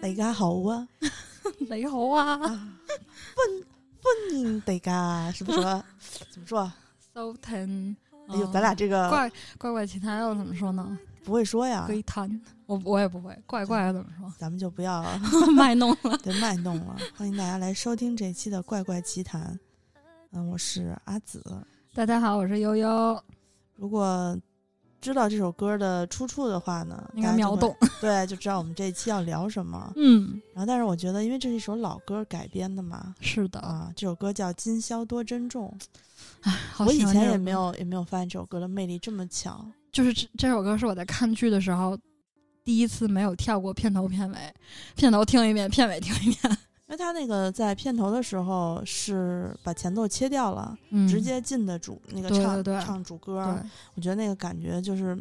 大家好啊，你好啊啊，欢欢迎大家，是不是说？怎么说啊？收听。哎呦，咱俩这个怪怪怪奇谈要怎么说呢？不会说呀，鬼谈，我我也不会。怪怪怎么说？咱们就不要 卖弄了。对卖弄了。欢迎大家来收听这一期的《怪怪奇谈》。嗯，我是阿紫。大家好，我是悠悠。如果知道这首歌的出处的话呢，应该秒懂。对，就知道我们这一期要聊什么。嗯，然后，但是我觉得，因为这是一首老歌改编的嘛，是的。啊，这首歌叫《今宵多珍重》。好我以前也没有也没有发现这首歌的魅力这么强。就是这这首歌是我在看剧的时候第一次没有跳过片头片尾，片头听一遍，片尾听一遍，因为他那个在片头的时候是把前奏切掉了，嗯，直接进的主那个唱唱主歌，对，我觉得那个感觉就是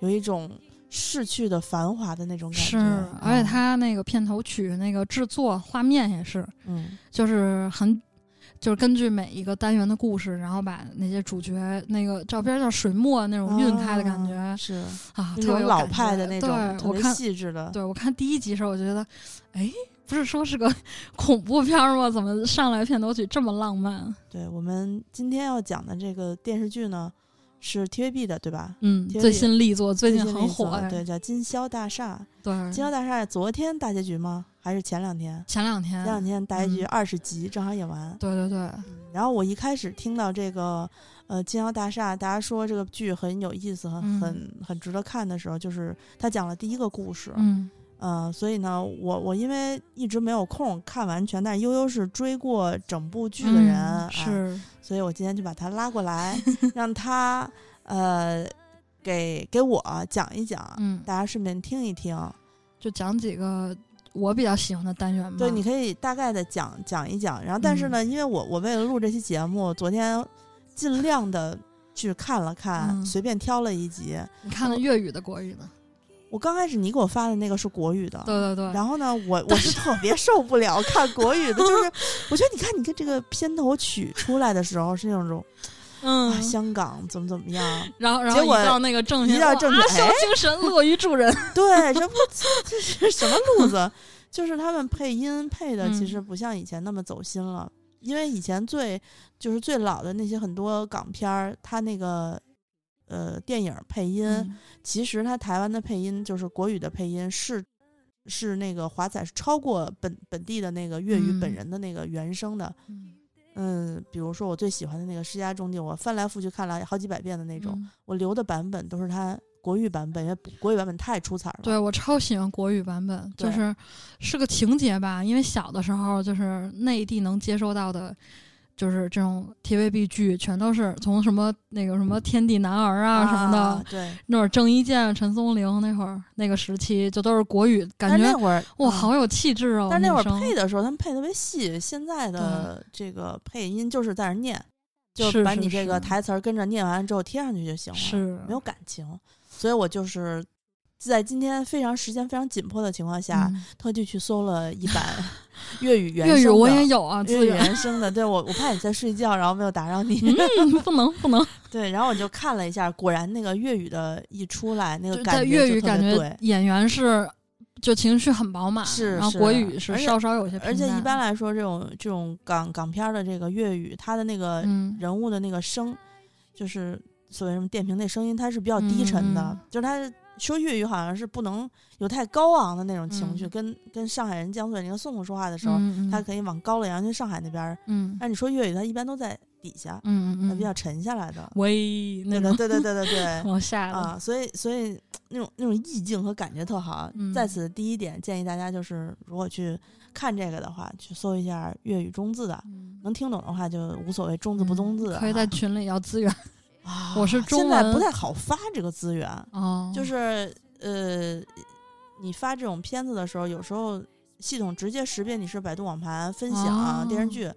有一种逝去的繁华的那种感觉。是，而且他那个片头曲那个制作画面也是，嗯，就是很，就是根据每一个单元的故事，然后把那些主角那个照片叫水墨那种晕开的感觉、啊是啊，特别老派的那种特别对我看，细致的。对我看第一集时候，我觉得，哎，不是说是个 恐怖片儿吗？怎么上来片头曲这么浪漫？对我们今天要讲的这个电视剧呢，是 TVB 的，对吧？嗯，TVB 最新力作，最近很火哎，对，叫《金宵大厦》。对《今宵大厦》昨天大结局吗？还是前两天？前两天前，两天大结局嗯二十集正好演完。对对对，然后我一开始听到这个呃《金宵大厦》，大家说这个剧很有意思，很嗯很很值得看的时候，就是他讲了第一个故事。嗯呃，所以呢，我我因为一直没有空看完全，但是悠悠是追过整部剧的人，是，所以我今天就把他拉过来，让他呃给给我讲一讲，嗯，大家顺便听一听。就讲几个我比较喜欢的单元吧。对，你可以大概的讲讲一讲，然后但是呢，因为我我为了录这期节目，昨天尽量的去看了看，嗯随便挑了一集。你看了粤语的国语的？我刚开始你给我发的那个是国语的，对对对，然后呢，我 我是特别受不了看国语的，就是 我觉得你看你看这个片头曲出来的时候是那种、啊嗯，香港怎么怎么样，然后然后结果一到那个正一到正哇剧哎精神，乐于助人。对，这不这是什么路子？就是他们配音配的，嗯其实不像以前那么走心了。因为以前最就是最老的那些很多港片儿，它那个呃电影配音，嗯其实它台湾的配音就是国语的配音是是那个华仔是超过本本地的那个粤语本嗯人的那个原声的。嗯嗯，比如说我最喜欢的那个《世家种地》，我翻来覆去看了好几百遍的那种，嗯我留的版本都是它国语版本，因为国语版本太出彩了。对我超喜欢国语版本，就是是个情节吧，因为小的时候就是内地能接收到的。就是这种 TVB 剧，全都是从什么那个什么天地男儿啊什么的，啊对，那会儿郑伊健、陈松伶那会儿那个时期，就都是国语，感觉那会儿哇嗯好有气质哦。但是那会儿配的时候，他们配特别细。现在的这个配音就是在那儿念，就把你这个台词儿跟着念完之后贴上去就行了，是没有感情。所以我就是在今天非常时间非常紧迫的情况下，嗯特地去搜了一版 粤语原粤语我声的也有啊，粤语。原声的。对我，我怕你在睡觉，然后没有打扰你。嗯，不能不能，对，然后我就看了一下，果然那个粤语的一出来，那个就感觉在粤语就感觉。演员是就情绪很饱满，是然后是国语是稍稍有些平而且一般来说，这种这种港港片儿的这个粤语，它的那个嗯人物的那个声，就是所谓什么电瓶那声音，它是比较低沉的，就是它说粤语好像是不能有太高昂的那种情绪，嗯。跟跟上海人、江苏人、那个宋宋说话的时候，嗯嗯他可以往高了扬，去上海那边儿。嗯。但你说粤语，他一般都在底下，嗯嗯嗯，它比较沉下来的。喂那对对对对对对对。往下的，啊，所以所以那种那种意境和感觉特好。嗯在此第一点建议大家就是，如果去看这个的话，去搜一下粤语中字的，嗯。能听懂的话就无所谓中字不中字、啊。可以在群里要资源啊。我是中现在不太好发这个资源，哦，就是呃，你发这种片子的时候，有时候系统直接识别你是百度网盘分享、哦电视剧。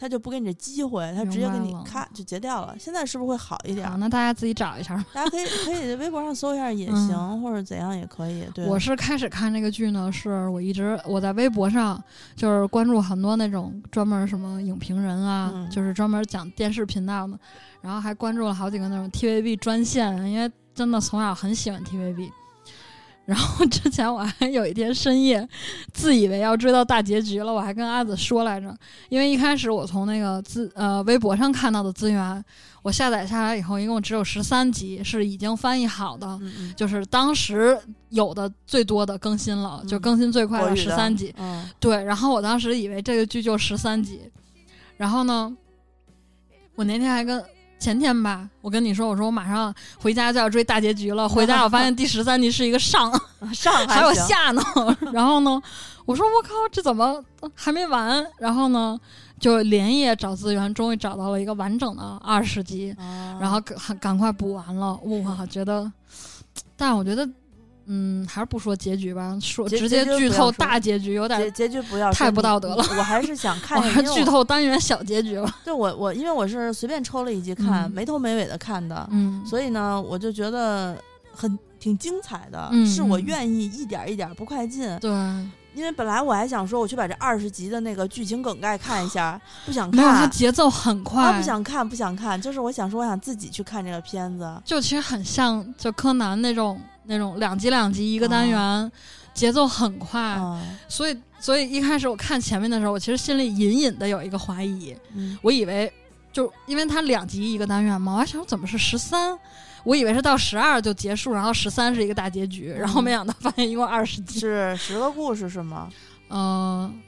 他就不给你这机会，他直接给你咔就截掉了。现在是不是会好一点好，？那大家自己找一下。大家可以 可以微博上搜一下也行，或者怎样也可以。对，我是开始看这个剧呢，是我一直我在微博上就是关注很多那种专门什么影评人啊，嗯就是专门讲电视频道的，然后还关注了好几个那种 TVB 专线，因为真的从小很喜欢 TVB。然后之前我还有一天深夜，自以为要追到大结局了，我还跟阿紫说来着，因为一开始我从那个资呃微博上看到的资源，我下载下来以后，一共只有十三集是已经翻译好的，嗯嗯，就是当时有的最多的更新了，就嗯更新最快的十三集。嗯对，然后我当时以为这个剧就十三集，然后呢，我那天还跟前天吧，我跟你说，我说我马上回家就要追大结局了，回家我发现第十三集是一个上，上还有下呢，然后呢，我说我靠，这怎么还没完？然后呢，就连夜找资源，终于找到了一个完整的二十集，啊然后赶赶快补完了。哇，觉得，但我觉得，嗯，还是不说结局吧，说直接剧透大结局有点结结局不要太不道德了我还是想看剧透单元小结局吧。对我我因为我是随便抽了一集看，嗯没头没尾的看的，嗯，所以呢，我就觉得很挺精彩的，嗯是我嗯愿意一点一点不快进。对，因为本来我还想说，我去把这二十集的那个剧情梗概看一下，不想没有，它看，节奏很快，啊，不想看，不想看，就是我想说，我想自己去看这个片子。就其实很像就柯南那种那种两集两集一个单元，节奏很快，啊，所以所以一开始我看前面的时候，我其实心里隐隐的有一个怀疑，嗯，我以为就因为它两集一个单元嘛，我还想怎么是十三。我以为是到十二就结束，然后十三是一个大结局，然后没想到发现一共二十集。是十个故事是吗？嗯、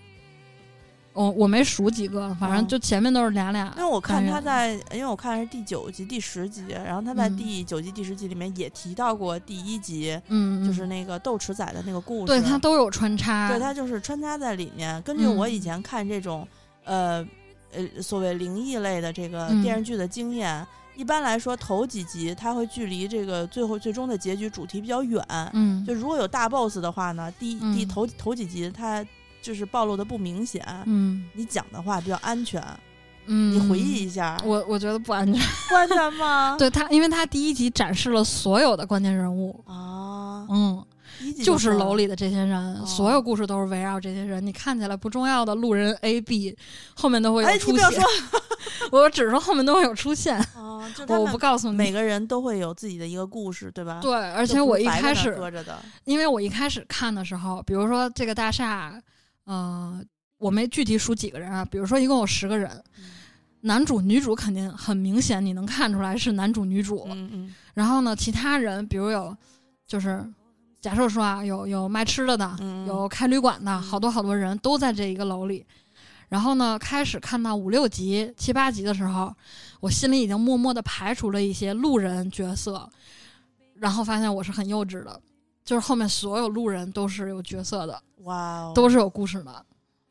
我我没数几个，反正嗯就前面都是俩俩。因为我看他在，因为我看的是第九集、第十集，然后他在嗯第九集、第十集里面也提到过第一集，嗯，就是那个斗齿仔的那个故事。对他都有穿插，对，他就是穿插在里面。根据我以嗯前看这种，呃呃，所谓灵异类的这个嗯电视剧的经验，一般来说头几集它会距离这个最后最终的结局主题比较远。嗯，就如果有大 boss 的话呢，第一第嗯头头几集它就是暴露的不明显，嗯你讲的话比较安全。嗯，你回忆一下，我我觉得不安全。不安全吗？对他，因为他第一集展示了所有的关键人物，啊，嗯，就是楼里的这些人，哦所有故事都是围绕这些人。你看起来不重要的路人 A、B，后面都会哎，有出现。我只是说后面都会有出现，啊，就我我不告诉你。每个人都会有自己的一个故事，对吧？对，而而且我一开始，因为我一开始看的时候，比如说这个大厦，呃，我没具体数几个人啊，比如说一共有十个人，嗯男主、女主肯定很明显，你能看出来是男主、女主。嗯嗯然后呢，其他人比如有，就是假设说啊，有有卖吃的的，嗯有开旅馆的，嗯好多好多人都在这一个楼里。然后呢，开始看到五六集、七八集的时候，我心里已经默默的排除了一些路人角色，然后发现我是很幼稚的，就是后面所有路人都是有角色的，哇哦，都是有故事的。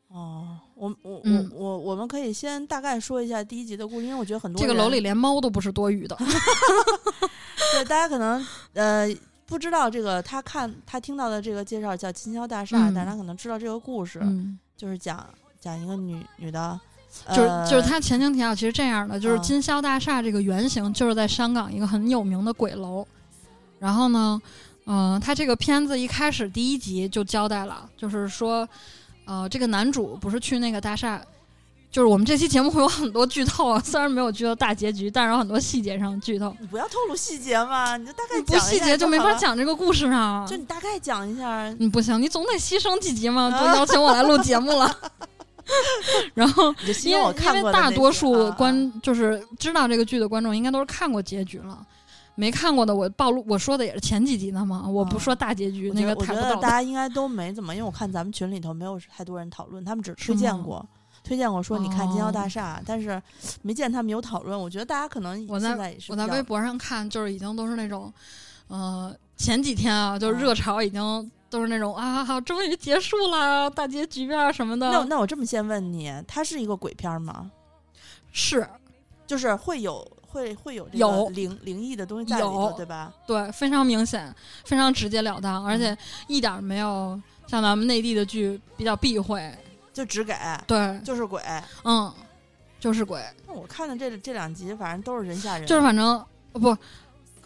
哦，我我嗯我我我们可以先大概说一下第一集的故事，因为我觉得很多这个楼里连猫都不是多余的。对大家可能呃不知道这个，他看他听到的这个介绍叫《金宵大厦》，嗯但是他可能知道这个故事，嗯，就是讲讲一个女女的，就是呃就是它前情提要其实这样的，就是啊金宵大厦这个原型就是在香港一个很有名的鬼楼。然后呢，嗯、它这个片子一开始第一集就交代了，就是说，呃，这个男主不是去那个大厦，就是我们这期节目会有很多剧透啊，虽然没有剧透大结局，但是有很多细节上的剧透。你不要透露细节嘛，你就大概不讲一下细节就没，法讲这个故事啊。就你大概讲一下，你不行，你总得牺牲几集嘛，就邀请我来录节目了。然后因为大多数啊观、就是知道这个剧的观众，应该都是看过结局了。没看过的，我暴露我说的也是前几集的嘛，我不说大结局，我那个我觉得。大家应该都没怎么，因为我看咱们群里头没有太多人讨论，他们只推是吗荐过，推荐我说你看《金宵大哦厦》但是没见他们有讨论。我觉得大家可能我现在也是我在微博上看，就是已经都是那种，呃，前几天啊，就是热潮已经都是那种、啊，好，终于结束了，大结局啊什么的。那那我这么先问你，它是一个鬼片吗？是就是会有会会有这个有灵灵异的东西在里头，对吧？对，非常明显，非常直截了当，而嗯且一点儿没有像咱们内地的剧比较避讳。就只给对，就是鬼。嗯，就是鬼，那我看的这这两集，反正都是人吓人，就是反正呃不，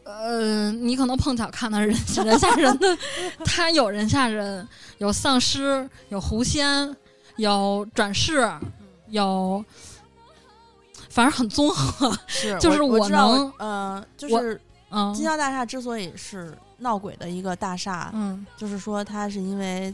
呃，你可能碰巧看的是人人吓人的，他有人吓人，有丧尸，有狐仙，有转世，有，反正很综合。是就是我能呃，就是嗯。金宵大厦之所以是闹鬼的一个大厦，嗯。就是说它是因为，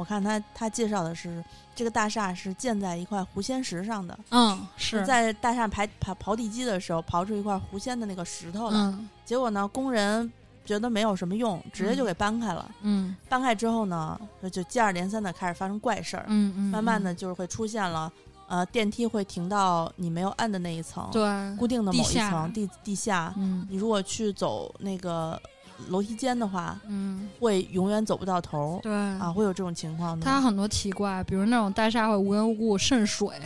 我看他他介绍的是这个大厦是建在一块狐仙石上的，嗯是在大厦排刨刨地基的时候刨出一块狐仙的那个石头来，嗯结果呢工人觉得没有什么用，直接就给搬开了。嗯搬开之后呢，就接二连三的开始发生怪事儿，嗯嗯，慢慢的就是会出现了，呃，电梯会停到你没有按的那一层，对固定的某一层地地下。嗯你如果去走那个楼梯间的话，嗯。会永远走不到头对。啊，会有这种情况的。它很多奇怪，比如那种大厦会无缘无故渗水，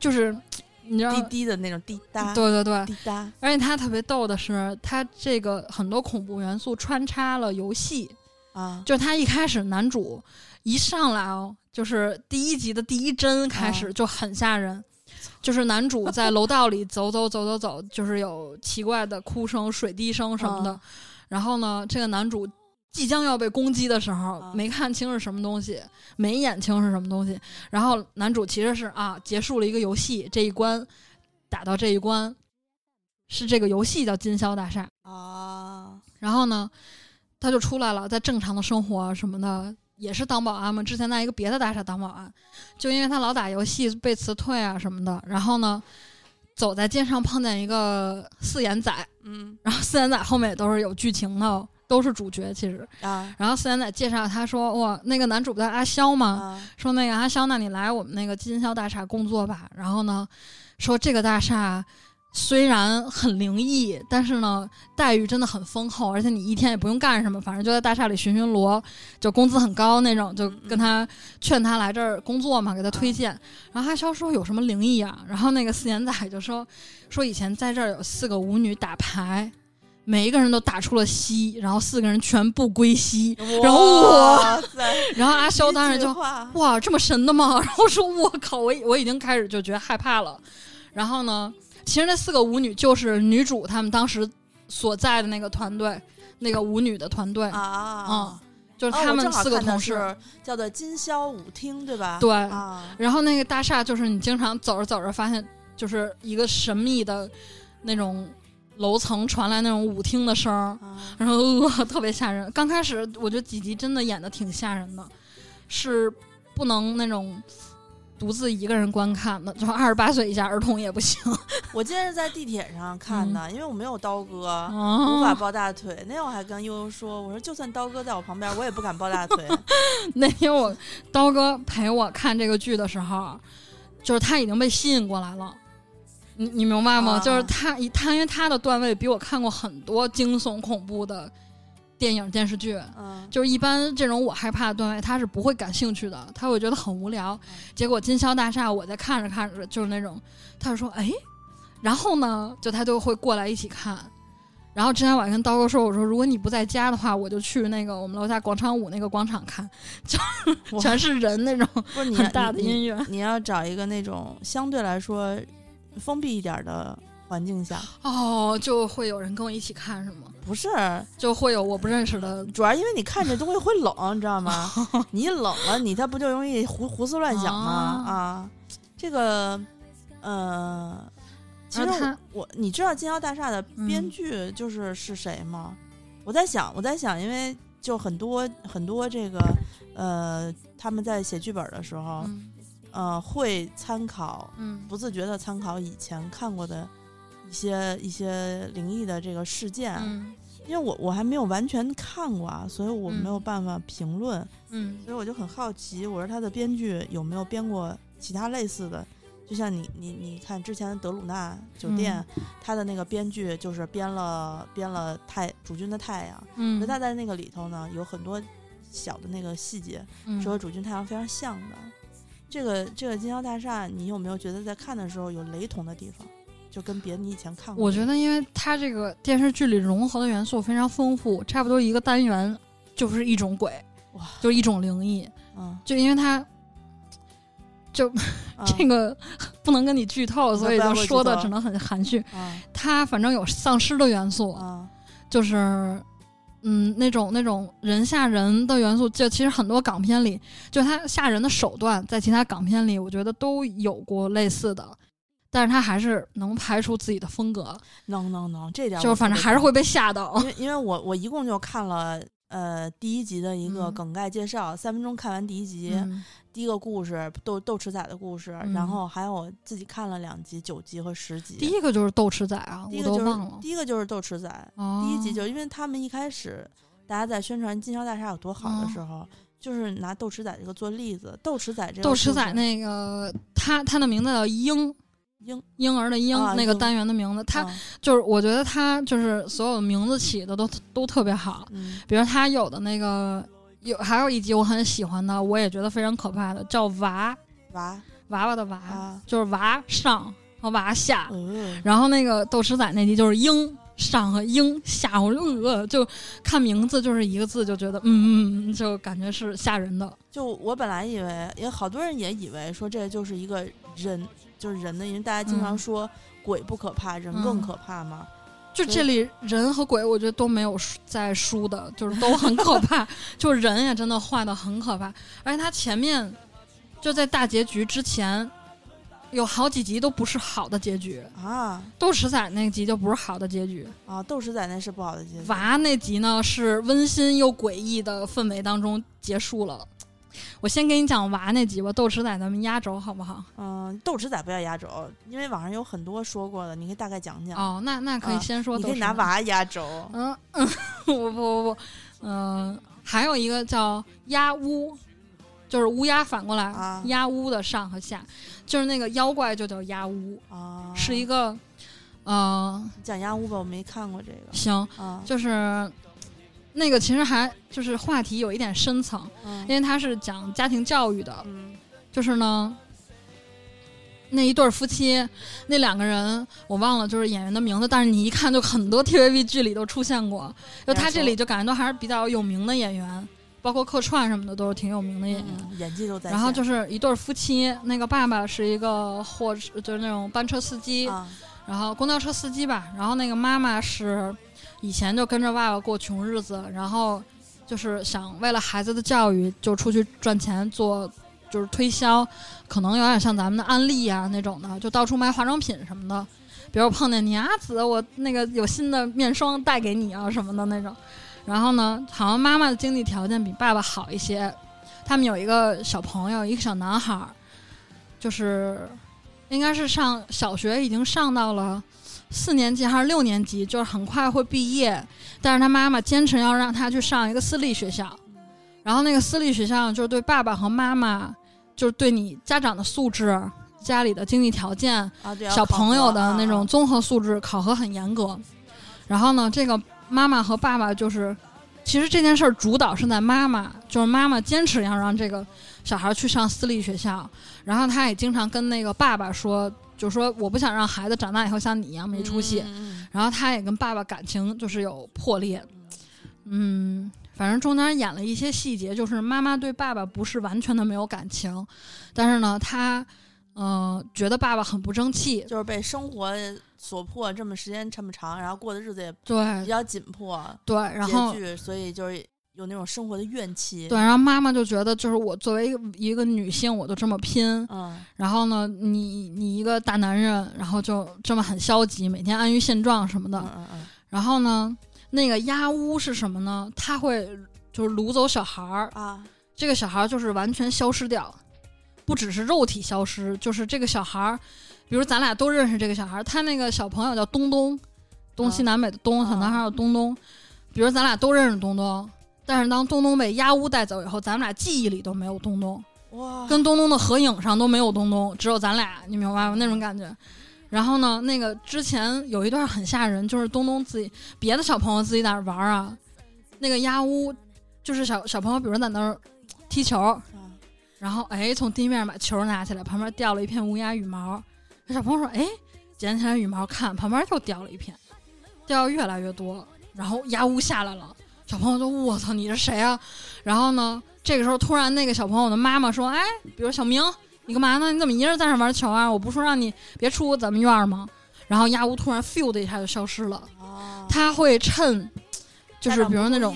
就是你知道滴，滴的那种滴答，对对对，滴答。而且它特别逗的是，它这个很多恐怖元素穿插了游戏，啊，就是他一开始男主一上来哦，就是第一集的第一帧开始就很吓人。就是男主在楼道里走走走走走，就是有奇怪的哭声、水滴声什么的。啊然后呢，这个男主即将要被攻击的时候，啊没看清是什么东西，没眼清是什么东西。然后男主其实是啊，结束了一个游戏，这一关打到这一关，是这个游戏叫金宵大厦。啊，然后呢，他就出来了，在正常的生活什么的，也是当保安嘛。之前在一个别的大厦当保安，就因为他老打游戏被辞退啊什么的。然后呢，走在街上碰见一个四眼仔，嗯然后四眼仔后面也都是有剧情的，都是主角其实。啊然后四眼仔介绍他说：“哇，那个男主不叫阿肖吗？啊说那个阿肖，那你来我们那个金宵大厦工作吧。然后呢，说这个大厦虽然很灵异，但是呢待遇真的很丰厚，而且你一天也不用干什么，反正就在大厦里巡巡逻，就工资很高那种，就跟他劝他来这儿工作嘛，给他推荐。然后阿肖说有什么灵异啊？然后那个四眼仔就说说以前在这儿有四个舞女打牌。每一个人都打出了西，然后四个人全部归西，然后我哇塞，然后阿肖当时就哇，这么神的吗？然后说，我靠，我我已经开始就觉得害怕了。然后呢，其实那四个舞女就是女主他们当时所在的那个团队，那个舞女的团队，啊嗯，就是他们四个同事。是叫做金宵舞厅，对吧？对，啊，然后那个大厦就是你经常走着走着发现，就是一个神秘的那种楼层传来那种舞厅的声儿，啊然后、呃、特别吓人。刚开始我觉得几集真的演的挺吓人的，是不能那种独自一个人观看的，就二十八岁以下儿童也不行。我今天是在地铁上看的，因为我没有刀哥。哦无法抱大腿，那天我还跟悠悠说，我说就算刀哥在我旁边，我也不敢抱大腿。那天我刀哥陪我看这个剧的时候，就是他已经被吸引过来了。你你明白吗？啊就是他他因为他的段位比我看过很多惊悚恐怖的电影电视剧，嗯，就是一般这种我害怕的段位，他是不会感兴趣的，他会觉得很无聊。结果《金宵大厦》，我在看着看着，就是那种，他就说：“哎，然后呢，就他就会过来一起看。”然后之前我还跟刀哥说：“我说如果你不在家的话，我就去那个我们楼下广场舞那个广场看，就全是人那种不是很大的音乐。你要找一个那种相对来说封闭一点的环境下，哦，就会有人跟我一起看是吗？不是，就会有我不认识的。主要因为你看这东西会冷，你知道吗？你一冷了，你他不就容易胡胡思乱想吗？啊啊，这个，呃，其实我我你知道《金宵大厦》的编嗯剧就是是谁吗？我在想，我在想，因为就很多很多这个呃，他们在写剧本的时候，嗯呃，会参考嗯不自觉的参考以前看过的一些一些灵异的这个事件，嗯因为我我还没有完全看过啊，所以我嗯没有办法评论，嗯所以我就很好奇，我说他的编剧有没有编过其他类似的？就像你你你看之前德鲁纳酒店，嗯他的那个编剧就是编了编了太主君的太阳，嗯那他在那个里头呢有很多小的那个细节嗯是和主君太阳非常像的。这个这个金宵大厦，你有没有觉得在看的时候有雷同的地方？就跟别的你以前看过，我觉得，因为它这个电视剧里融合的元素非常丰富，差不多一个单元就是一种鬼，哇，就是一种灵异。嗯，就因为它就啊 这个不能跟你剧透，所以就说的只能很含蓄。啊它反正有丧尸的元素，啊就是嗯那种那种人吓人的元素，就其实很多港片里，就它吓人的手段，在其他港片里，我觉得都有过类似的。但是他还是能拍出自己的风格，能能能，这点就是反正还是会被吓到。因为因为我我一共就看了呃第一集的一个嗯梗概介绍，三分钟看完第一集，嗯第一个故事豆豆豉仔的故事，然嗯后还有我自己看了两集，九集和十集。第一个就是豆豉仔啊，第一个就是。第一个就是斗齿仔，哦第一集就因为他们一开始大家在宣传金宵大厦有多好的嗯时候，就是拿豆豉仔这个做例子。豆豉仔这个豆豉仔那个他他的名字叫婴婴婴儿的婴、啊那个单元的名字，他、啊。就是我觉得他就是所有名字起的都都特别好，嗯。比如他有的那个有还有一集我很喜欢的，我也觉得非常可怕的，叫娃娃。娃娃的娃，啊。就是娃上和娃下，呃然后那个斗齿仔那集就是婴上和婴下，我就呃就看名字就是一个字就觉得嗯嗯嗯，就感觉是吓人的。就我本来以为，也好多人也以为说这就是一个人，就是人的，因为大家经常嗯说鬼不可怕，人更嗯可怕嘛。就这里人和鬼，我觉得都没有输在输的，就是都很可怕。就是人也真的画的很可怕，而且他前面就在大结局之前有好几集都不是好的结局。啊斗齿仔那集就不是好的结局，啊，斗士仔那是不好的结局。娃那集呢是温馨又诡异的氛围当中结束了。我先给你讲娃那集吧，斗齿仔咱们压轴好不好？嗯，斗齿仔不要压轴，因为网上有很多说过的，你可以大概讲讲。哦，那那可以啊先说你。可以拿娃压轴。嗯嗯，不不不不，嗯、还有一个叫压乌，就是乌鸦反过来，啊压乌的上和下，就是那个妖怪就叫压乌，啊，是一个，呃，讲鸭乌吧，我没看过这个。行，啊，就是那个其实还就是话题有一点深层，嗯因为它是讲家庭教育的，嗯就是呢。那一对儿夫妻，那两个人我忘了就是演员的名字，但是你一看就很多 TVB 剧里都出现过。就他这里就感觉都还是比较有名的演员，包括客串什么的都是挺有名的演员。嗯，演技都在。然后就是一对儿夫妻，那个爸爸是一个货就是那种班车司机，啊然后公交车司机吧，然后那个妈妈是以前就跟着爸爸过穷日子，然后就是想为了孩子的教育就出去赚钱做就是推销，可能有点像咱们的安利啊那种的，就到处卖化妆品什么的。比如碰见你啊子，我那个有新的面霜带给你啊什么的那种。然后呢，好像妈妈的经济条件比爸爸好一些，他们有一个小朋友，一个小男孩，就是应该是上小学，已经上到了四年级还是六年级，就是很快会毕业。但是他妈妈坚持要让他去上一个私立学校，然后那个私立学校就是对爸爸和妈妈，就是对你家长的素质、家里的经济条件、小朋友的那种综合素质考核很严格。然后呢，这个妈妈和爸爸就是，其实这件事儿主导是在妈妈，就是妈妈坚持要让这个小孩去上私立学校，然后他也经常跟那个爸爸说，就说我不想让孩子长大以后像你一样没出息。然后他也跟爸爸感情就是有破裂，嗯，反正中间演了一些细节，就是妈妈对爸爸不是完全的没有感情，但是呢，他嗯、呃觉得爸爸很不争气，就是被生活所迫，这么时间这么长，然后过的日子也对。比较紧迫，对，然后，所以就是有那种生活的怨气。对，，然后妈妈就觉得就是我作为一个一个女性，我都这么拼，嗯然后呢，你你一个大男人，然后就这么很消极，每天安于现状什么的，嗯嗯嗯然后呢，那个鸦屋是什么呢？他会就是掳走小孩儿，啊，这个小孩儿就是完全消失掉，不只是肉体消失，就是这个小孩儿，比如咱俩都认识这个小孩儿，他那个小朋友叫东东，东西南北的东，啊小男孩儿叫东东，比如咱俩都认识东东，但是当东东被鸦乌带走以后，咱们俩记忆里都没有东东，哇，跟东东的合影上都没有东东，只有咱俩，你明白吗？那种感觉。然后呢，那个之前有一段很吓人，就是东东自己别的小朋友自己在那玩啊，那个鸦乌就是小小朋友，比如在那儿踢球，啊然后哎从地面把球拿起来，旁边掉了一片乌鸦羽毛，那小朋友说哎捡起来羽毛看，旁边又掉了一片，掉得越来越多，然后鸦乌下来了，小朋友就我操你是谁啊？然后呢，这个时候突然那个小朋友的妈妈说，哎，比如小明。你干嘛呢？你怎么一个人在那玩球啊？我不是说让你别出咱们院吗？然后亚乌突然 feel 的一下就消失了。啊，他会趁，就是比如那种，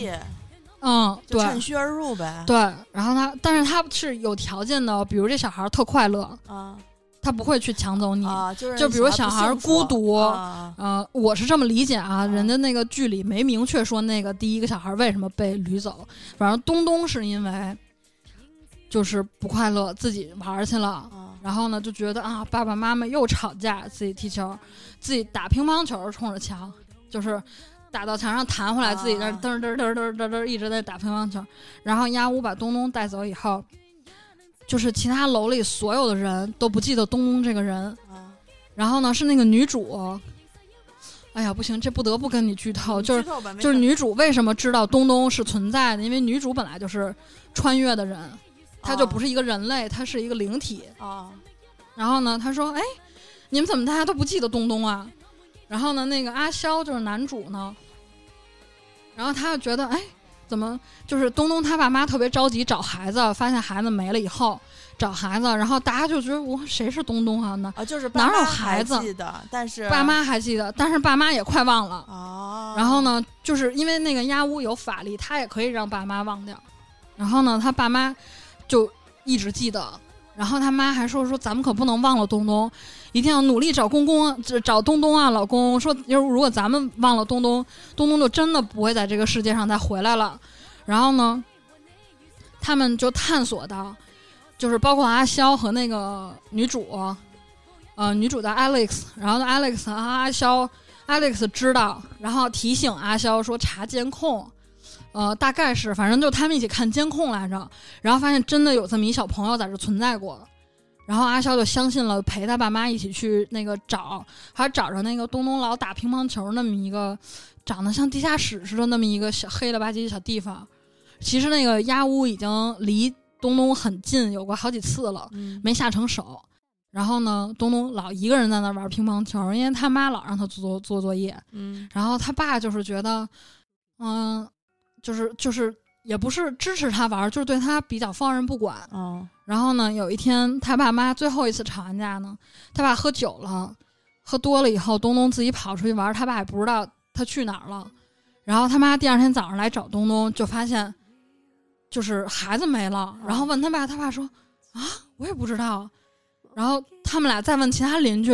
嗯，对趁虚而入呗。对。然后他，但是他是有条件的，比如这小孩特快乐，啊，他不会去抢走你。啊，就是就比如小小孩孤独啊呃，我是这么理解啊，啊人家那个剧里没明确说那个第一个小孩为什么被掳走，反正东东是因为就是不快乐，自己玩儿去了。啊然后呢，就觉得啊，爸爸妈妈又吵架，自己踢球，自己打乒乓球，冲着墙，就是打到墙上弹回来，自己在那啊嘚儿嘚儿嘚儿嘚儿嘚嘚一直在打乒乓球。然后鸭屋把东东带走以后，就是其他楼里所有的人都不记得东东这个人。啊，然后呢，是那个女主，哎呀，不行，这不得不跟你剧透，就是就是女主为什么知道东东是存在的？因为女主本来就是穿越的人，她就不是是一个人类，她是一个灵体。啊然后呢，她说：“哎，你们怎么大家都不记得东东啊？”然后呢，那个阿肖就是男主呢，然后他就觉得，哎，怎么就是东东他爸妈特别着急找孩子，发现孩子没了以后找孩子，然后大家就觉得我谁是东东啊？那啊，就是哪有孩子记得，但是爸妈还记得，但是爸妈也快忘了。哦，然后呢，就是因为那个鸭屋有法力，他也可以让爸妈忘掉。然后呢，他爸妈就一直记得。然后他妈还说说咱们可不能忘了东东，一定要努力找公公，找东东啊，老公说，要如果咱们忘了东东，东东就真的不会在这个世界上再回来了。然后呢，他们就探索到，就是包括阿肖和那个女主，呃，女主叫 Alex，然后呢 Alex 和阿肖，Alex 知道，然后提醒阿肖说查监控，呃，大概是反正就他们一起看监控来着，然后发现真的有这么一小朋友在这存在过，然后阿肖就相信了，陪他爸妈一起去那个找，还找着那个东东老打乒乓球那么一个长得像地下室似的那么一个小黑了吧唧的小地方，其实那个鸭屋已经离东东很近，有过好几次了。嗯没下成手。然后呢，东东老一个人在那玩乒乓球，因为他妈老让他做做作业。嗯然后他爸就是觉得，嗯，就是就是也不是支持他玩，就是对他比较放任不管。哦然后呢，有一天他爸妈最后一次吵完架呢，他爸喝酒了，喝多了以后，东东自己跑出去玩，他爸也不知道他去哪儿了。然后他妈第二天早上来找东东，就发现就是孩子没了，然后问他爸，他爸说啊，我也不知道。然后他们俩再问其他邻居，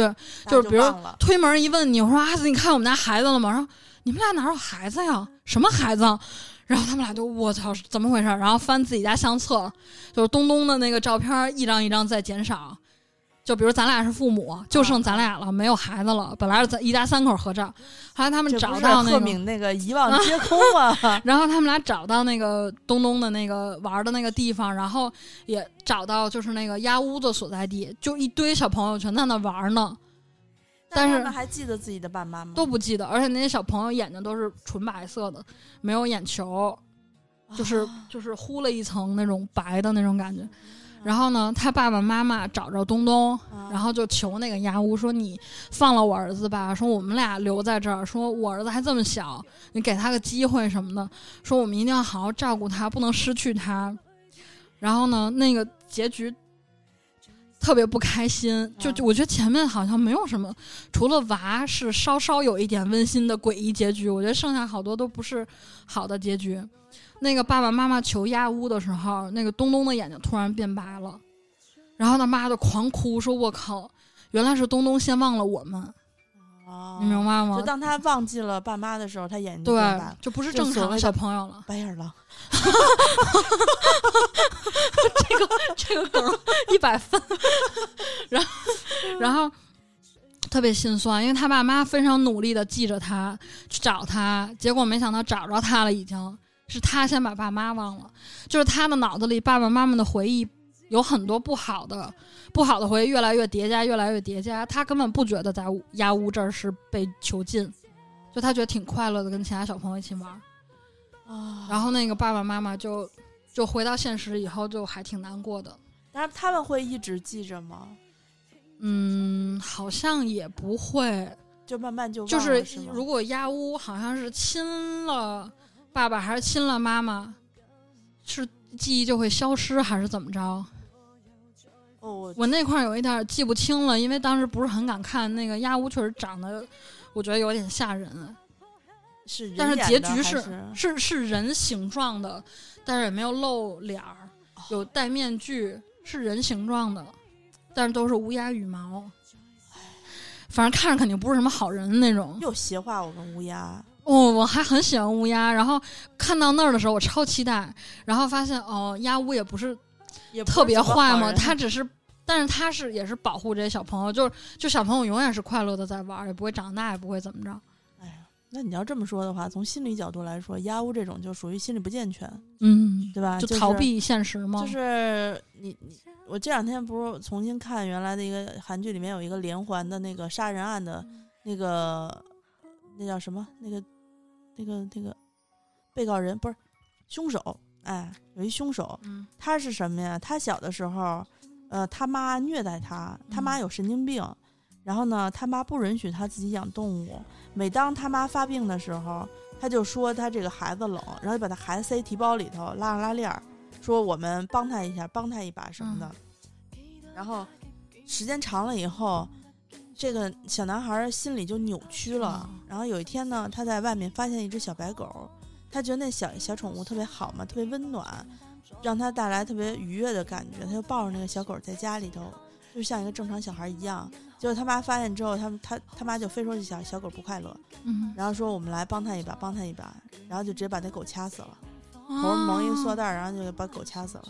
就是比如推门一问你，我说阿紫，你看我们家孩子了吗？然后你们俩哪有孩子呀？什么孩子？然后他们俩就我操，怎么回事？然后翻自己家相册，就是东东的那个照片一张一张在减少。就比如咱俩是父母，就剩咱俩了，没有孩子了。本来是咱一家三口合照，后来他们找到那个，那个遗忘皆空啊 然后他们俩找到那个东东的那个玩的那个地方，然后也找到就是那个鸭屋子所在地，就一堆小朋友全在那玩呢。但是他们还记得自己的爸妈吗？都不记得，而且那些小朋友眼睛都是纯白色的，没有眼球，就是、啊就是糊了一层那种白的那种感觉。然后呢，他爸爸妈妈找着东东，啊然后就求那个鸭屋说：“你放了我儿子吧，说我们俩留在这儿，说我儿子还这么小，你给他个机会什么的，说我们一定要好好照顾他，不能失去他。”然后呢，那个结局特别不开心，就嗯就我觉得前面好像没有什么，除了娃是稍稍有一点温馨的诡异结局，我觉得剩下好多都不是好的结局。那个爸爸妈妈求压屋的时候，那个东东的眼睛突然变白了，然后他妈就狂哭，说：“我靠，原来是东东先忘了我们，哦你明白吗就当他忘记了爸妈的时候，他眼睛就对，就不是正常的小朋友了。白眼狼。这个这个梗一百分，然后然后特别心酸，因为他爸妈非常努力的记着他去找他，结果没想到找着他了，已经是他先把爸妈忘了，就是他的脑子里爸爸妈妈的回忆有很多不好的。不好的回忆越来越叠加，越来越叠加。他根本不觉得在屋鸭屋这儿是被囚禁，就他觉得挺快乐的，跟其他小朋友一起玩儿。啊然后那个爸爸妈妈就就回到现实以后，就还挺难过的。但是他们会一直记着吗？嗯，好像也不会，就慢慢就就是如果鸭屋好像是亲了爸爸还是亲了妈妈，是记忆就会消失还是怎么着？哦，我我那块儿有一点儿记不清了，因为当时不是很敢看那个鸭屋，确实长得我觉得有点吓人。是人但是结局是是是是人形状的，但是也没有露脸儿，哦有戴面具，是人形状的，但是都是乌鸦羽毛。反正看着肯定不是什么好人的那种。又邪化我跟乌鸦，哦，我还很喜欢乌鸦，然后看到那儿的时候，我超期待，然后发现哦，鸦乌也不是也特别坏嘛，它只是，但是他是也是保护这些小朋友，就是就小朋友永远是快乐的在玩儿，也不会长大，也不会怎么着。哎呀，那你要这么说的话，从心理角度来说，压乌这种就属于心理不健全，嗯，对吧？就逃避现实吗？就是你你我这两天不是重新看原来的一个韩剧，里面有一个连环的那个杀人案的那个那叫什么？那个那个那个被告人不是凶手，哎，有一凶手，嗯他是什么呀？他小的时候，呃，他妈虐待他，他妈嗯有神经病，然后呢，他妈不允许他自己养动物。每当他妈发病的时候，他就说他这个孩子冷，然后就把他孩子塞提包里头，拉上拉链儿，说我们帮他一下，帮他一把什么的。然后时间长了以后，这个小男孩儿心里就扭曲了。嗯然后有一天呢，他在外面发现一只小白狗，他觉得那小小宠物特别好嘛，特别温暖，让他带来特别愉悦的感觉，他就抱着那个小狗在家里头，就像一个正常小孩一样。结果他妈发现之后，他们他他妈就非说这小小狗不快乐，嗯，然后说我们来帮他一把，帮他一把，然后就直接把那狗掐死了，头头蒙一个塑料袋，然后就把狗掐死了。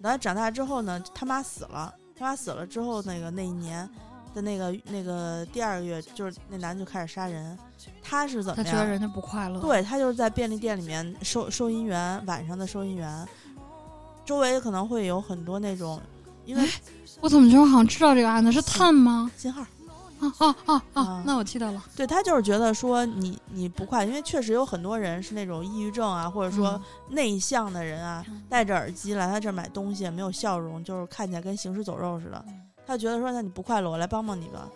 然后长大之后呢，他妈死了，他妈死了之后，那个那一年的那个那个第二个月，就是那男的就开始杀人。他是怎么样？他觉得人家不快乐。，对他就是在便利店里面收收银员，晚上的收银员，周围可能会有很多那种，因为我怎么觉得我好像知道这个案子是探吗？信号，啊啊啊啊啊！那我记得了。对他就是觉得说你你不快，因为确实有很多人是那种抑郁症啊，或者说内向的人啊，嗯戴着耳机来他这儿买东西，没有笑容，就是看起来跟行尸走肉似的。嗯他觉得说，那你不快乐，我来帮帮你吧。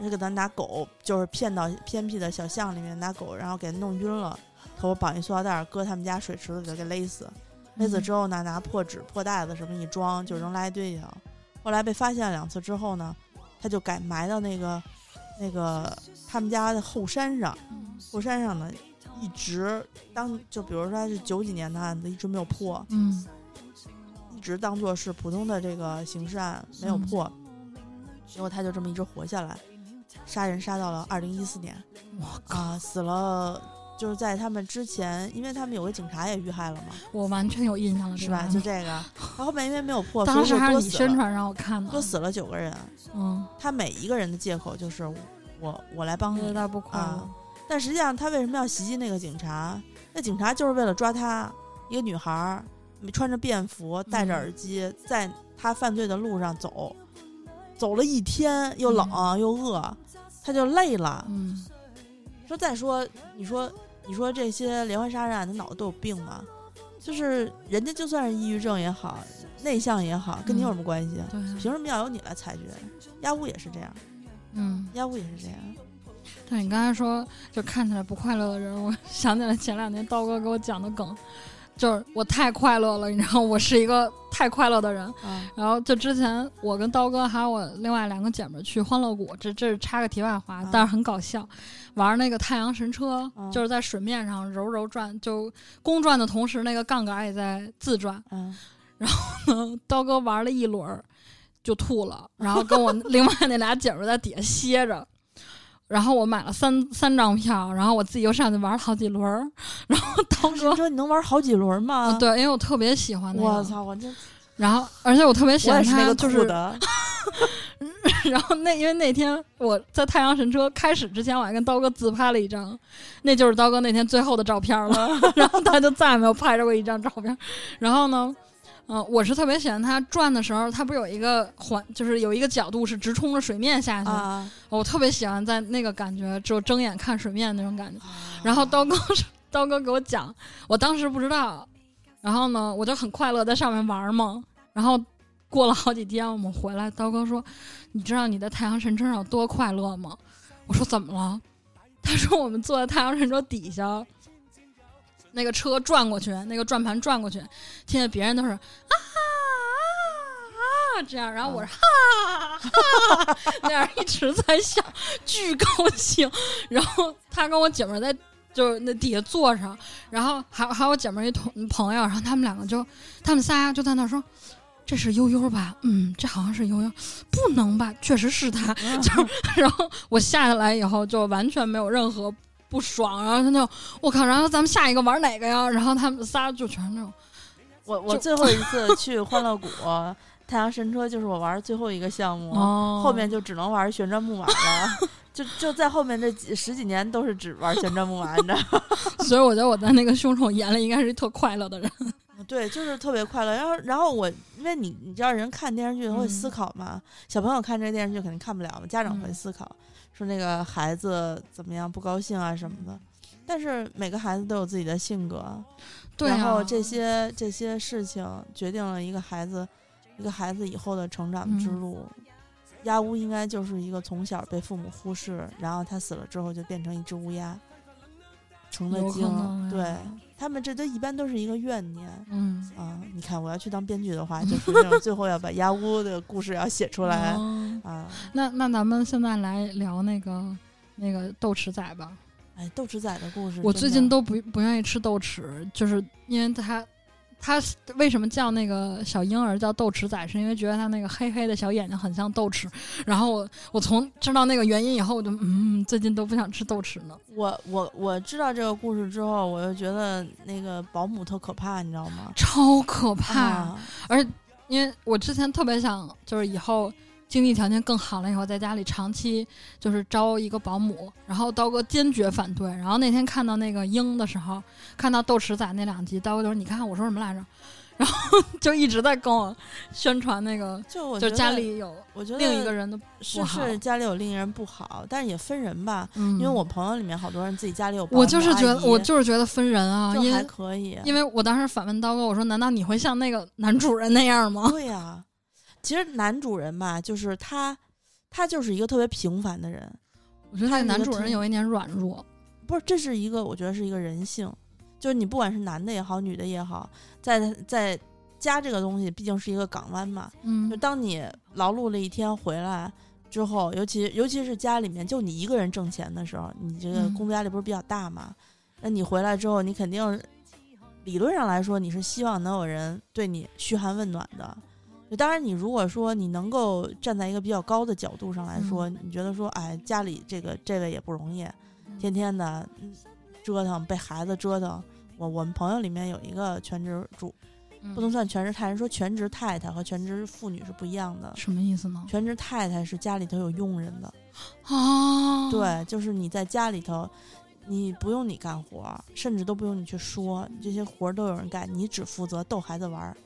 他给咱拿狗，就是骗到偏僻的小巷里面拿狗，然后给他弄晕了，头绑一塑料袋儿，搁他们家水池子里头给勒死。勒死之后呢，拿破纸、破袋子什么一装，就扔垃圾堆里头。后来被发现了两次之后呢，他就改埋到那个那个他们家的后山上，嗯。后山上呢，一直当就比如说他是九几年的案子，一直没有破，嗯。一直当做是普通的这个刑事案没有破，结果他就这么一直活下来，杀人杀到了二零一四年我。靠，啊，死了。就是在他们之前，因为他们有个警察也遇害了嘛，我完全有印象了，是吧？就这个，他后面因为没有破，所当时还是你宣传让我看的。多死了九个人。嗯，他每一个人的借口就是我我来帮他不快啊。但实际上他为什么要袭击那个警察？那警察就是为了抓他，一个女孩儿穿着便服，戴着嗯耳机，在他犯罪的路上走，走了一天，又冷、又饿，他就累了。嗯，说再说，你说你说这些连环杀人案，他脑子都有病吗？就是人家就算是抑郁症也好，内向也好，跟你有什么关系？对，凭什么要由你来裁决？亚武也是这样，嗯，亚武也是这样。对你刚才说就看起来不快乐的人，我想起来前两天刀哥给我讲的梗，就是我太快乐了，你知道，我是一个太快乐的人。啊，然后就之前我跟刀哥还有我另外两个姐们儿去欢乐谷，这这是插个题外话，嗯但是很搞笑，玩那个太阳神车，嗯就是在水面上柔柔转，就公转的同时，那个杠杆也在自转。嗯，刀哥玩了一轮儿就吐了，然后 跟我另外那俩姐们儿在底下歇着。然后我买了三三张票，然后我自己又上去玩了好几轮儿。然后刀哥你，说你能玩好几轮吗？啊，对，因为我特别喜欢那个，我操，我这然后而且我特别喜欢他，是那个就是 然后那因为那天我在太阳神车开始之前，我还跟刀哥自拍了一张，那就是刀哥那天最后的照片了。然后他就再也没有拍着过一张照片。然后呢，嗯、我是特别喜欢它转的时候，它不是有一个环，就是有一个角度是直冲着水面下去，啊，我特别喜欢在那个感觉，就睁眼看水面那种感觉。然后刀哥刀哥给我讲，我当时不知道，然后呢，我就很快乐在上面玩嘛。然后过了好几天，我们回来，刀哥说：“你知道你在太阳神车上有多快乐吗？”我说：“怎么了？”他说：“我们坐在太阳神车底下，那个车转过去，那个转盘转过去，听见别人都是啊啊啊这样，然后我是哈哈 那样一直在笑，巨高兴。然后他跟我姐们儿在就是那底下坐上，然后还还有我姐们儿一同朋友，然后他们两个就他们仨就在那说这是悠悠吧？嗯，这好像是悠悠，不能吧？确实是他。就是，然后我下下来以后就完全没有任何不爽，然后他就我靠，然后咱们下一个玩哪个呀？然后他们仨就全是那种，我我最后一次去欢乐谷太阳神车，就是我玩的最后一个项目，哦后面就只能玩旋转木马了。就就在后面这几十几年都是只玩旋转木马，你知道吗？所以我觉得我在那个凶手眼里应该是一特快乐的人。对，就是特别快乐。然后，然后我，因为你你知道，人看电视剧他会嗯思考嘛，小朋友看这个电视剧肯定看不了嘛，家长会嗯思考，说那个孩子怎么样不高兴啊什么的。但是每个孩子都有自己的性格，对啊，然后这些这些事情决定了一个孩子一个孩子以后的成长之嗯路。鸦乌应该就是一个从小被父母忽视，然后他死了之后就变成一只乌鸦，成了精。对他们这都一般都是一个怨念。嗯，啊，你看，我要去当编剧的话，就是那种最后要把鸦乌的故事要写出来、哦啊。那那咱们现在来聊那个那个豆豉仔吧。哎，豆豉仔的故事，我最近都不不愿意吃豆豉，就是因为它他为什么叫那个小婴儿叫豆豉仔，是因为觉得他那个黑黑的小眼睛很像豆豉。然后我我从知道那个原因以后，我就嗯，最近都不想吃豆豉呢。我我我知道这个故事之后，我就觉得那个保姆特可怕，你知道吗？超可怕！啊，而且因为我之前特别想，就是以后经济条件更好了以后，在家里长期就是招一个保姆。然后刀哥坚决反对。然后那天看到那个鹰的时候，看到豆豉仔那两集，刀哥就说：“你看我说什么来着？” 然后就一直在跟我宣传那个，就就家里有我觉得另一个人的是是家里有另一人不好，但是也分人吧。嗯，因为我朋友里面好多人自己家里有我就是觉得我就是觉得分人啊，就还因为可以，因为我当时反问刀哥，我说：“难道你会像那个男主人那样吗对呀、其实男主人吧，就是他，他就是一个特别平凡的人。？”我觉得那个男主人有一点软弱。不是，这是一个我觉得是一个人性，就是你不管是男的也好，女的也好，在在家这个东西毕竟是一个港湾嘛，嗯就当你劳碌了一天回来之后，尤其尤其是家里面就你一个人挣钱的时候，你这个嗯工作压力不是比较大嘛？那你回来之后，你肯定理论上来说，你是希望能有人对你嘘寒问暖的。就当然，你如果说你能够站在一个比较高的角度上来说，你觉得说，哎，家里这个这位也不容易，天天的嗯折腾，被孩子折腾。我我们朋友里面有一个全职主，嗯不能算全职太太，人说全职太太和全职妇女是不一样的。什么意思呢？全职太太是家里头有佣人的，哦，对，就是你在家里头，你不用你干活儿，甚至都不用你去说，这些活儿都有人干，你只负责逗孩子玩儿，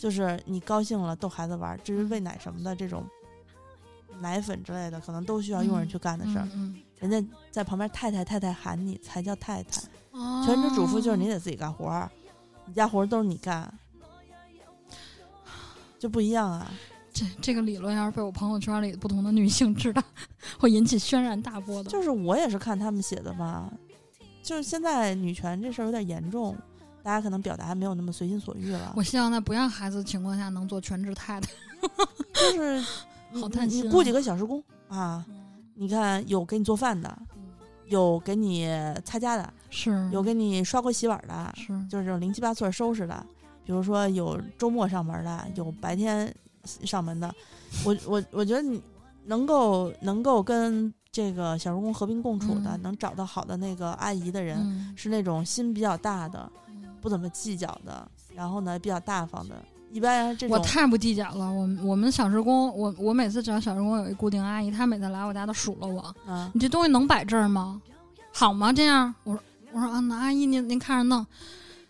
就是你高兴了逗孩子玩，至于喂奶什么的这种奶粉之类的，可能都需要佣人去干的事儿。嗯人家在旁边太太太太喊你才叫太太，嗯，全职主妇就是你哦得自己干活儿，你家活儿都是你干，就不一样啊。这这个理论要是被我朋友圈里不同的女性知道，会引起轩然大波的。就是我也是看他们写的吧，就是现在女权这事儿有点严重，大家可能表达没有那么随心所欲了。我希望在不让孩子的情况下能做全职太太。就是 好贪心啊你雇几个小时工啊，你看有给你做饭的，有给你擦家的，是有给你刷锅洗碗的，是就是这种零七八碎收拾的。比如说有周末上门的，有白天上门的。我我我觉得你能够能够跟这个小时工和平共处的，嗯能找到好的那个阿姨的人，嗯是那种心比较大的，不怎么计较的，然后呢比较大方的。一般这种我太不计较了。我们我们小时工，我我每次只要小时工有一固定阿姨，她每次来我家都数落我，啊，你这东西能摆这儿吗？好吗？这样，我说我说啊，那阿姨您您看着弄。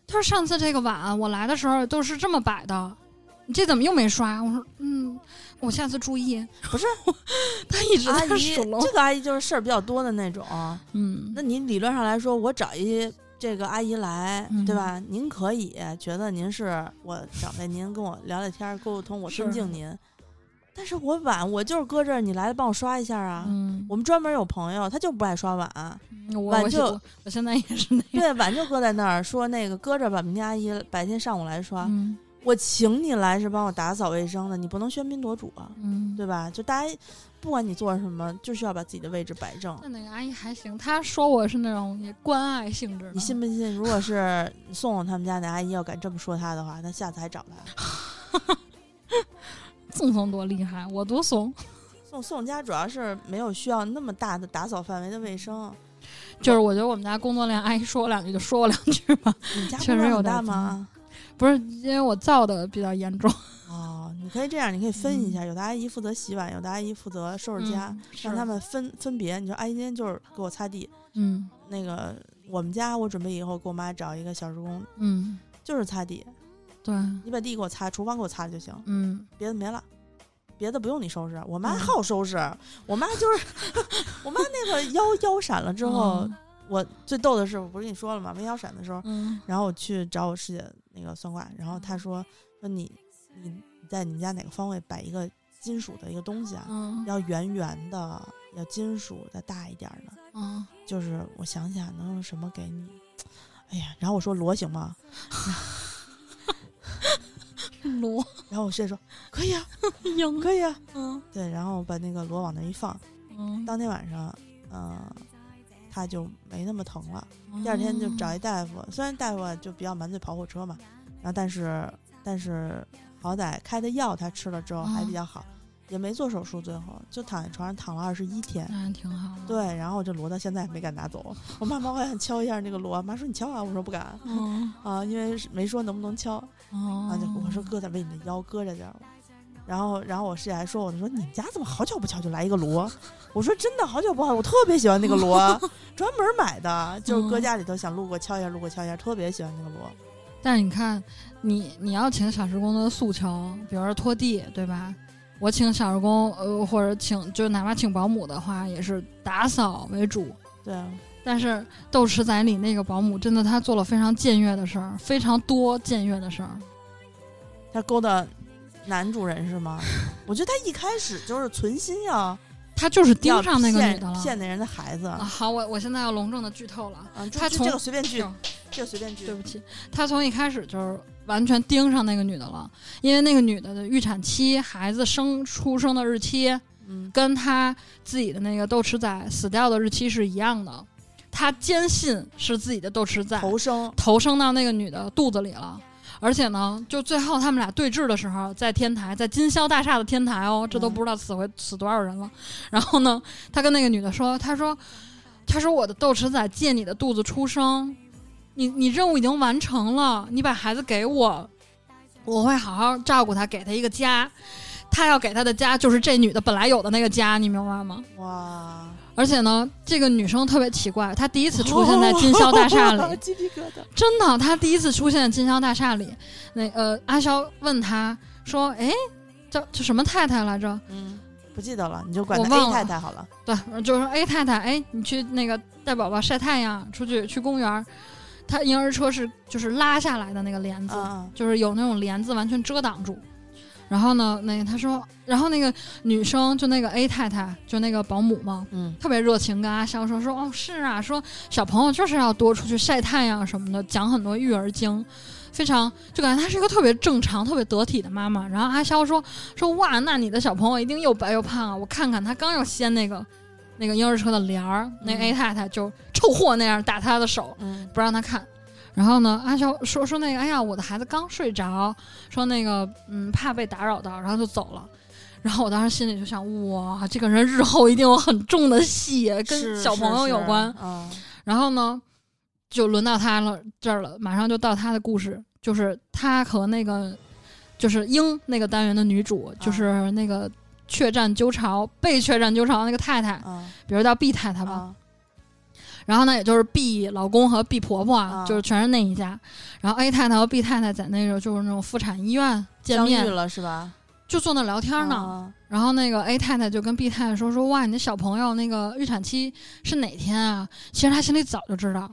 她说上次这个碗我来的时候都是这么摆的，你这怎么又没刷？我说嗯，我下次注意。不是，她一直阿姨在数落。这个阿姨就是事儿比较多的那种。嗯，那你理论上来说，我找一这个阿姨来，嗯对吧？您可以觉得您是我长辈，您跟我聊聊天儿沟沟通，我尊敬您。但是我碗我就是搁这儿，你来了帮我刷一下啊。嗯，我们专门有朋友，他就不爱刷碗，碗就我我现在也是那样。对，碗就搁在那儿，说那个搁着吧，明天阿姨白天上午来刷。嗯我请你来是帮我打扫卫生的，你不能喧宾夺主啊，嗯，对吧？就大家不管你做什么，就需要把自己的位置摆正。那那个阿姨还行，她说我是那种也关爱性质的。你信不信？如果是宋宋他们家那阿姨要敢这么说她的话，他下次还找他。宋宋多厉害，我多怂。宋宋家主要是没有需要那么大的打扫范围的卫生。就是我觉得我们家工作量，阿姨说我两句就说我两句吧。你家确实有大吗？不是因为我造的比较严重，哦，你可以这样，你可以分一下，有的阿姨负责洗碗，有的阿姨负责收拾家，嗯让他们分分别。你说阿姨今天就是给我擦地，嗯那个我们家我准备以后给我妈找一个小时工，嗯，就是擦地，对，你把地给我擦，厨房给我擦就行，嗯别的没了。别的不用你收拾，我妈嗯好收拾。我妈就是，我妈那个腰腰闪了之后，我最逗的是，我不是跟你说了吗？没腰闪的时候，嗯然后我去找我师姐那个算卦，然后他说说你你你在你们家哪个方位摆一个金属的一个东西啊？嗯要圆圆的，要金属的大一点儿的。嗯就是我想想能用什么给你？哎呀，然后我说螺行吗？嗯，罗然后我师姐说可以啊，赢，可以啊。嗯对，然后我把那个螺往那一放，嗯，当天晚上，嗯、他就没那么疼了。第二天就找一大夫，虽然大夫啊就比较满嘴跑火车嘛，然后但是但是好歹开的药他吃了之后还比较好，也没做手术，最后就躺在床上躺了二十一天。那挺好的，对，然后我这锣到现在没敢拿走。我妈妈我想敲一下那个锣，妈说你敲啊，我说不敢嗯啊，因为没说能不能敲哦啊，就我说搁在为你的腰搁着点儿。然后，然后我师姐还说我，说你们家怎么好巧不巧就来一个锣？我说真的好巧不好，我特别喜欢那个锣，专门买的，就是搁嗯家里头想路过敲一下，路过敲一下，特别喜欢那个锣。但是你看，你你要请小时工的诉求，比如说拖地，对吧？我请小时工，呃，或者请就哪怕请保姆的话，也是打扫为主。对啊，但是斗池仔里那个保姆，真的她做了非常僭越的事儿，非常多僭越的事儿。他勾搭男主人是吗？我觉得他一开始就是存心要 他就是盯上那个女的了。骗那人的孩子。啊，好，我我现在要隆重的剧透了。啊，这这他从这个随便剧就，这个随便剧。对不起，他从一开始就是完全盯上那个女的了，因为那个女的的预产期、孩子生出生的日期，嗯，跟他自己的那个豆豉仔死掉的日期是一样的。他坚信是自己的豆豉仔投生投生到那个女的肚子里了，而且呢，就最后他们俩对峙的时候，在天台，在金宵大厦的天台哦，这都嗯不知道死回死多少人了。然后呢，他跟那个女的说：“他说，他说我的豆豉仔借你的肚子出生，你你任务已经完成了，你把孩子给我，我会好好照顾他，给他一个家。他要给他的家就是这女的本来有的那个家，你明白吗？哇，而且呢，这个女生特别奇怪，她第一次出现在金宵大厦里，鸡皮疙瘩。真的，她第一次出现在金宵大厦里。那呃，阿肖问她说：“哎，叫叫什么太太来着嗯，不记得了，你就管他我忘 A 了太太好了。？”对，就是说：“哎，太太，哎，你去那个带宝宝晒太阳，出去去公园。”她婴儿车是就是拉下来的那个帘子，嗯就是有那种帘子完全遮挡住。然后呢，那个她说，然后那个女生就那个 A 太太，就那个保姆嘛，嗯特别热情，跟阿肖说说哦是啊，说小朋友就是要多出去晒太阳什么的，讲很多育儿经，非常就感觉她是一个特别正常、特别得体的妈妈。然后阿肖说说哇，那你的小朋友一定又白又胖啊！我看看他刚要掀那个那个婴儿车的帘儿，那个 A 太太就臭货那样打他的手，嗯不让他看。然后呢，阿肖说说那个，哎呀，我的孩子刚睡着，说那个嗯怕被打扰到，然后就走了。然后我当时心里就想，哇，这个人日后一定有很重的戏，跟小朋友有关。嗯然后呢，就轮到他了这儿了，马上就到他的故事，就是他和那个就是英那个单元的女主，就是那个确战鸠巢被确战鸠巢那个太太，嗯比如叫 B 太太吧。啊然后呢，也就是 B 老公和 B 婆婆啊，啊就是全是那一家。然后 A 太太和 B 太太在那个就是那种妇产医院见面，了是吧？就坐那聊天呢。啊然后那个 A 太太就跟 B 太太说说哇，你的小朋友那个预产期是哪天啊？其实她心里早就知道，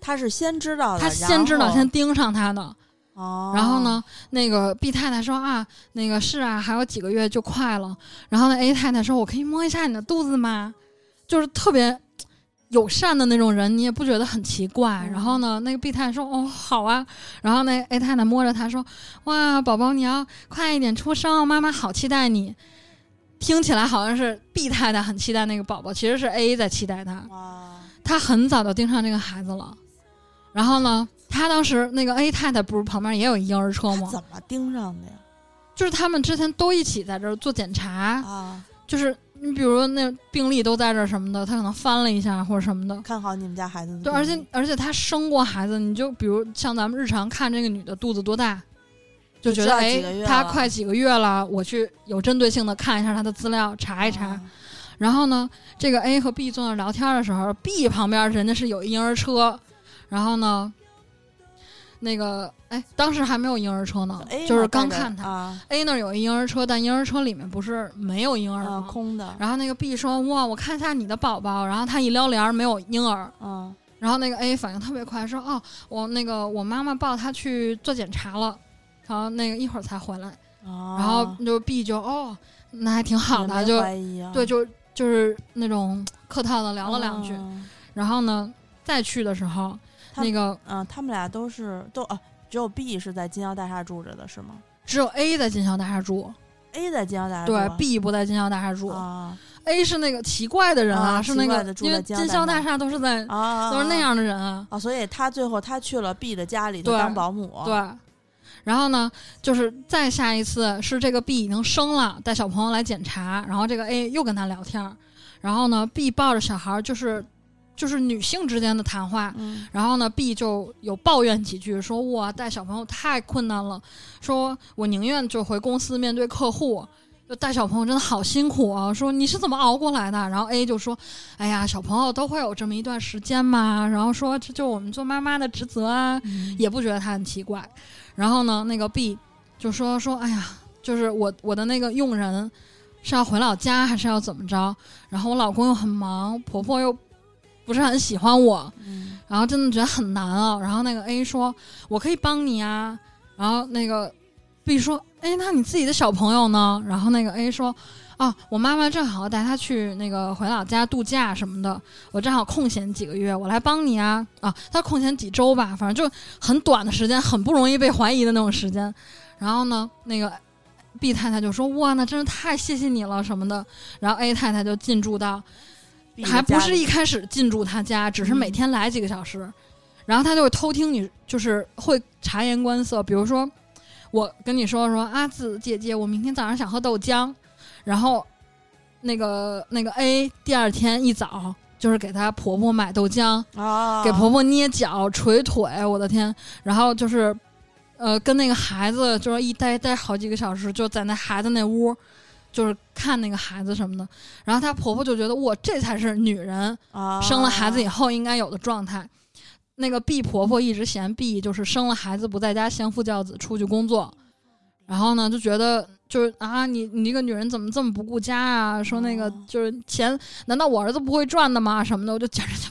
她是先知道的，她先知道，先盯上他的。哦，然后呢，那个 B 太太说啊，那个是啊，还有几个月就快了。然后呢，A 太太说，我可以摸一下你的肚子吗？就是特别友善的那种人，你也不觉得很奇怪。嗯然后呢，那个 B 太太说，哦，好啊。然后那 A 太太摸着他说，哇，宝宝你要快一点出生，妈妈好期待你。听起来好像是 B 太太很期待那个宝宝，其实是 A 在期待他。哇，他很早就盯上这个孩子了。然后呢，他当时那个 A 太太不是旁边也有一婴儿车吗？怎么盯上的呀？就是他们之前都一起在这儿做检查，啊，就是你比如说那病历都在这儿什么的，他可能翻了一下或者什么的。看好你们家孩子对，而且而且他生过孩子，你就比如像咱们日常看这个女的肚子多大，就觉得哎她快几个月了，我去有针对性的看一下她的资料，查一查。啊然后呢，这个 A 和 B 坐那儿聊天的时候，B 旁边人家是有婴儿车，然后呢，那个哎，当时还没有婴儿车呢就是刚看他。啊 A 那儿有一婴儿车，但婴儿车里面不是没有婴儿？空的，然后那个 B 说：“哇，我看一下你的宝宝。”然后他一撩帘儿没有婴儿，嗯然后那个 A 反应特别快，说：“哦，我那个我妈妈抱他去做检查了，然后那个一会儿才回来。啊，然后就 B 就哦，那还挺好的，就啊对，就就是那种客套的聊了两句。嗯然后呢，再去的时候，他那个嗯，他们俩都是都啊，只有 B 是在金宵大厦住着的是吗只有 A 在金宵大厦住，？A 在金宵大厦住对啊，B 不在金宵大厦住。啊 A 是那个奇怪的人啊是那个因为金宵大厦厦都是在啊，都是那样的人啊。啊，所以他最后他去了 B 的家里头当保姆，对，然后呢，就是再下一次是这个 B 已经生了，带小朋友来检查，然后这个 A 又跟他聊天儿，然后呢，B 抱着小孩儿就是就是女性之间的谈话，嗯然后呢，B 就有抱怨几句，说我带小朋友太困难了，说我宁愿就回公司面对客户。就带小朋友真的好辛苦啊！说你是怎么熬过来的？然后 A 就说：“哎呀，小朋友都会有这么一段时间嘛。”然后说：“这就我们做妈妈的职责啊。”嗯也不觉得他很奇怪。然后呢，那个 B 就说说，哎呀，就是我我的那个佣人是要回老家还是要怎么着？然后我老公又很忙，婆婆又不是很喜欢我，嗯然后真的觉得很难啊。然后那个 A 说，我可以帮你啊。然后那个 B 说，哎，那你自己的小朋友呢？然后那个 A 说。啊，我妈妈正好带他去那个回老家度假什么的，我正好空闲几个月，我来帮你啊啊！他空闲几周吧，反正就很短的时间，很不容易被怀疑的那种时间。然后呢，那个 B 太太就说：“哇，那真是太谢谢你了什么的。”然后 A 太太就进驻到还不是一开始进驻他家，只是每嗯天来几个小时，然后他就会偷听你，就是会察言观色。比如说，我跟你说说阿紫姐姐，我明天早上想喝豆浆，然后那个那个 A 第二天一早就是给她婆婆买豆浆，啊，给婆婆捏脚、捶腿，我的天！然后就是，呃，跟那个孩子就是一待待好几个小时，就在那孩子那屋，就是看那个孩子什么的。然后她婆婆就觉得，哇，这才是女人啊生了孩子以后应该有的状态。那个 B 婆婆一直嫌 B 就是生了孩子不在家相夫教子出去工作，然后呢就觉得就是啊你你这个女人怎么这么不顾家啊？说那个哦就是钱难道我儿子不会赚的吗？什么的，我就简直就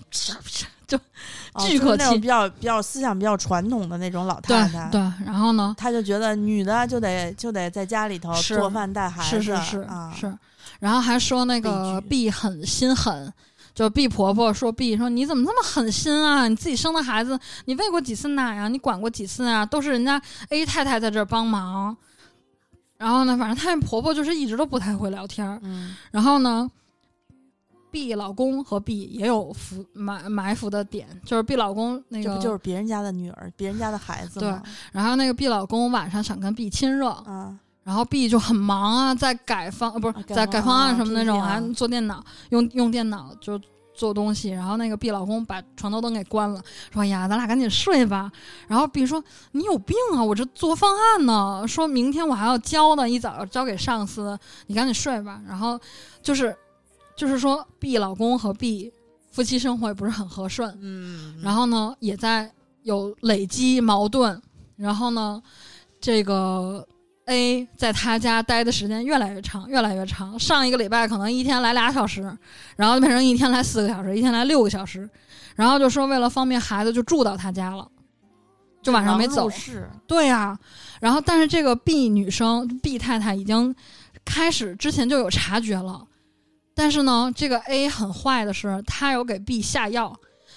就巨可气比较比较思想比较传统的那种老太太，对，然后呢她就觉得女的就得就得在家里头做饭带孩子，是是是啊，是，然后还说那个 B 很心狠。就 B 婆婆说 B 说你怎么这么狠心啊？你自己生的孩子，你喂过几次奶啊、你管过几次啊？都是人家 A 太太在这儿帮忙。然后呢，反正她那婆婆就是一直都不太会聊天儿。嗯然后呢，B 老公和 B 也有伏埋埋伏的点，就是 B 老公那个，这不就是别人家的女儿，别人家的孩子对？然后那个 B 老公晚上想跟 B 亲热，啊，然后 B 就很忙啊，在改方呃不是在改方案案什么那种，啊还做电脑，用用电脑就做东西。然后那个 B 老公把床头灯给关了，说：“哎呀，咱俩赶紧睡吧。”然后 B 说：“你有病啊！我这做方案呢，说明天我还要交呢，一早要交给上司，你赶紧睡吧。”然后就是就是说 B 老公和 B 夫妻生活也不是很和顺，嗯，然后呢，也在有累积矛盾。然后呢，这个 A 在他家待的时间越来越长，越来越长。上一个礼拜可能一天来俩小时，然后变成一天来四个小时，一天来六个小时。然后就说为了方便孩子，就住到他家了，就晚上没走。是对呀、然后但是这个 B 女生 B 太太已经开始之前就有察觉了，但是呢，这个 A 很坏的是，他有给 B 下药，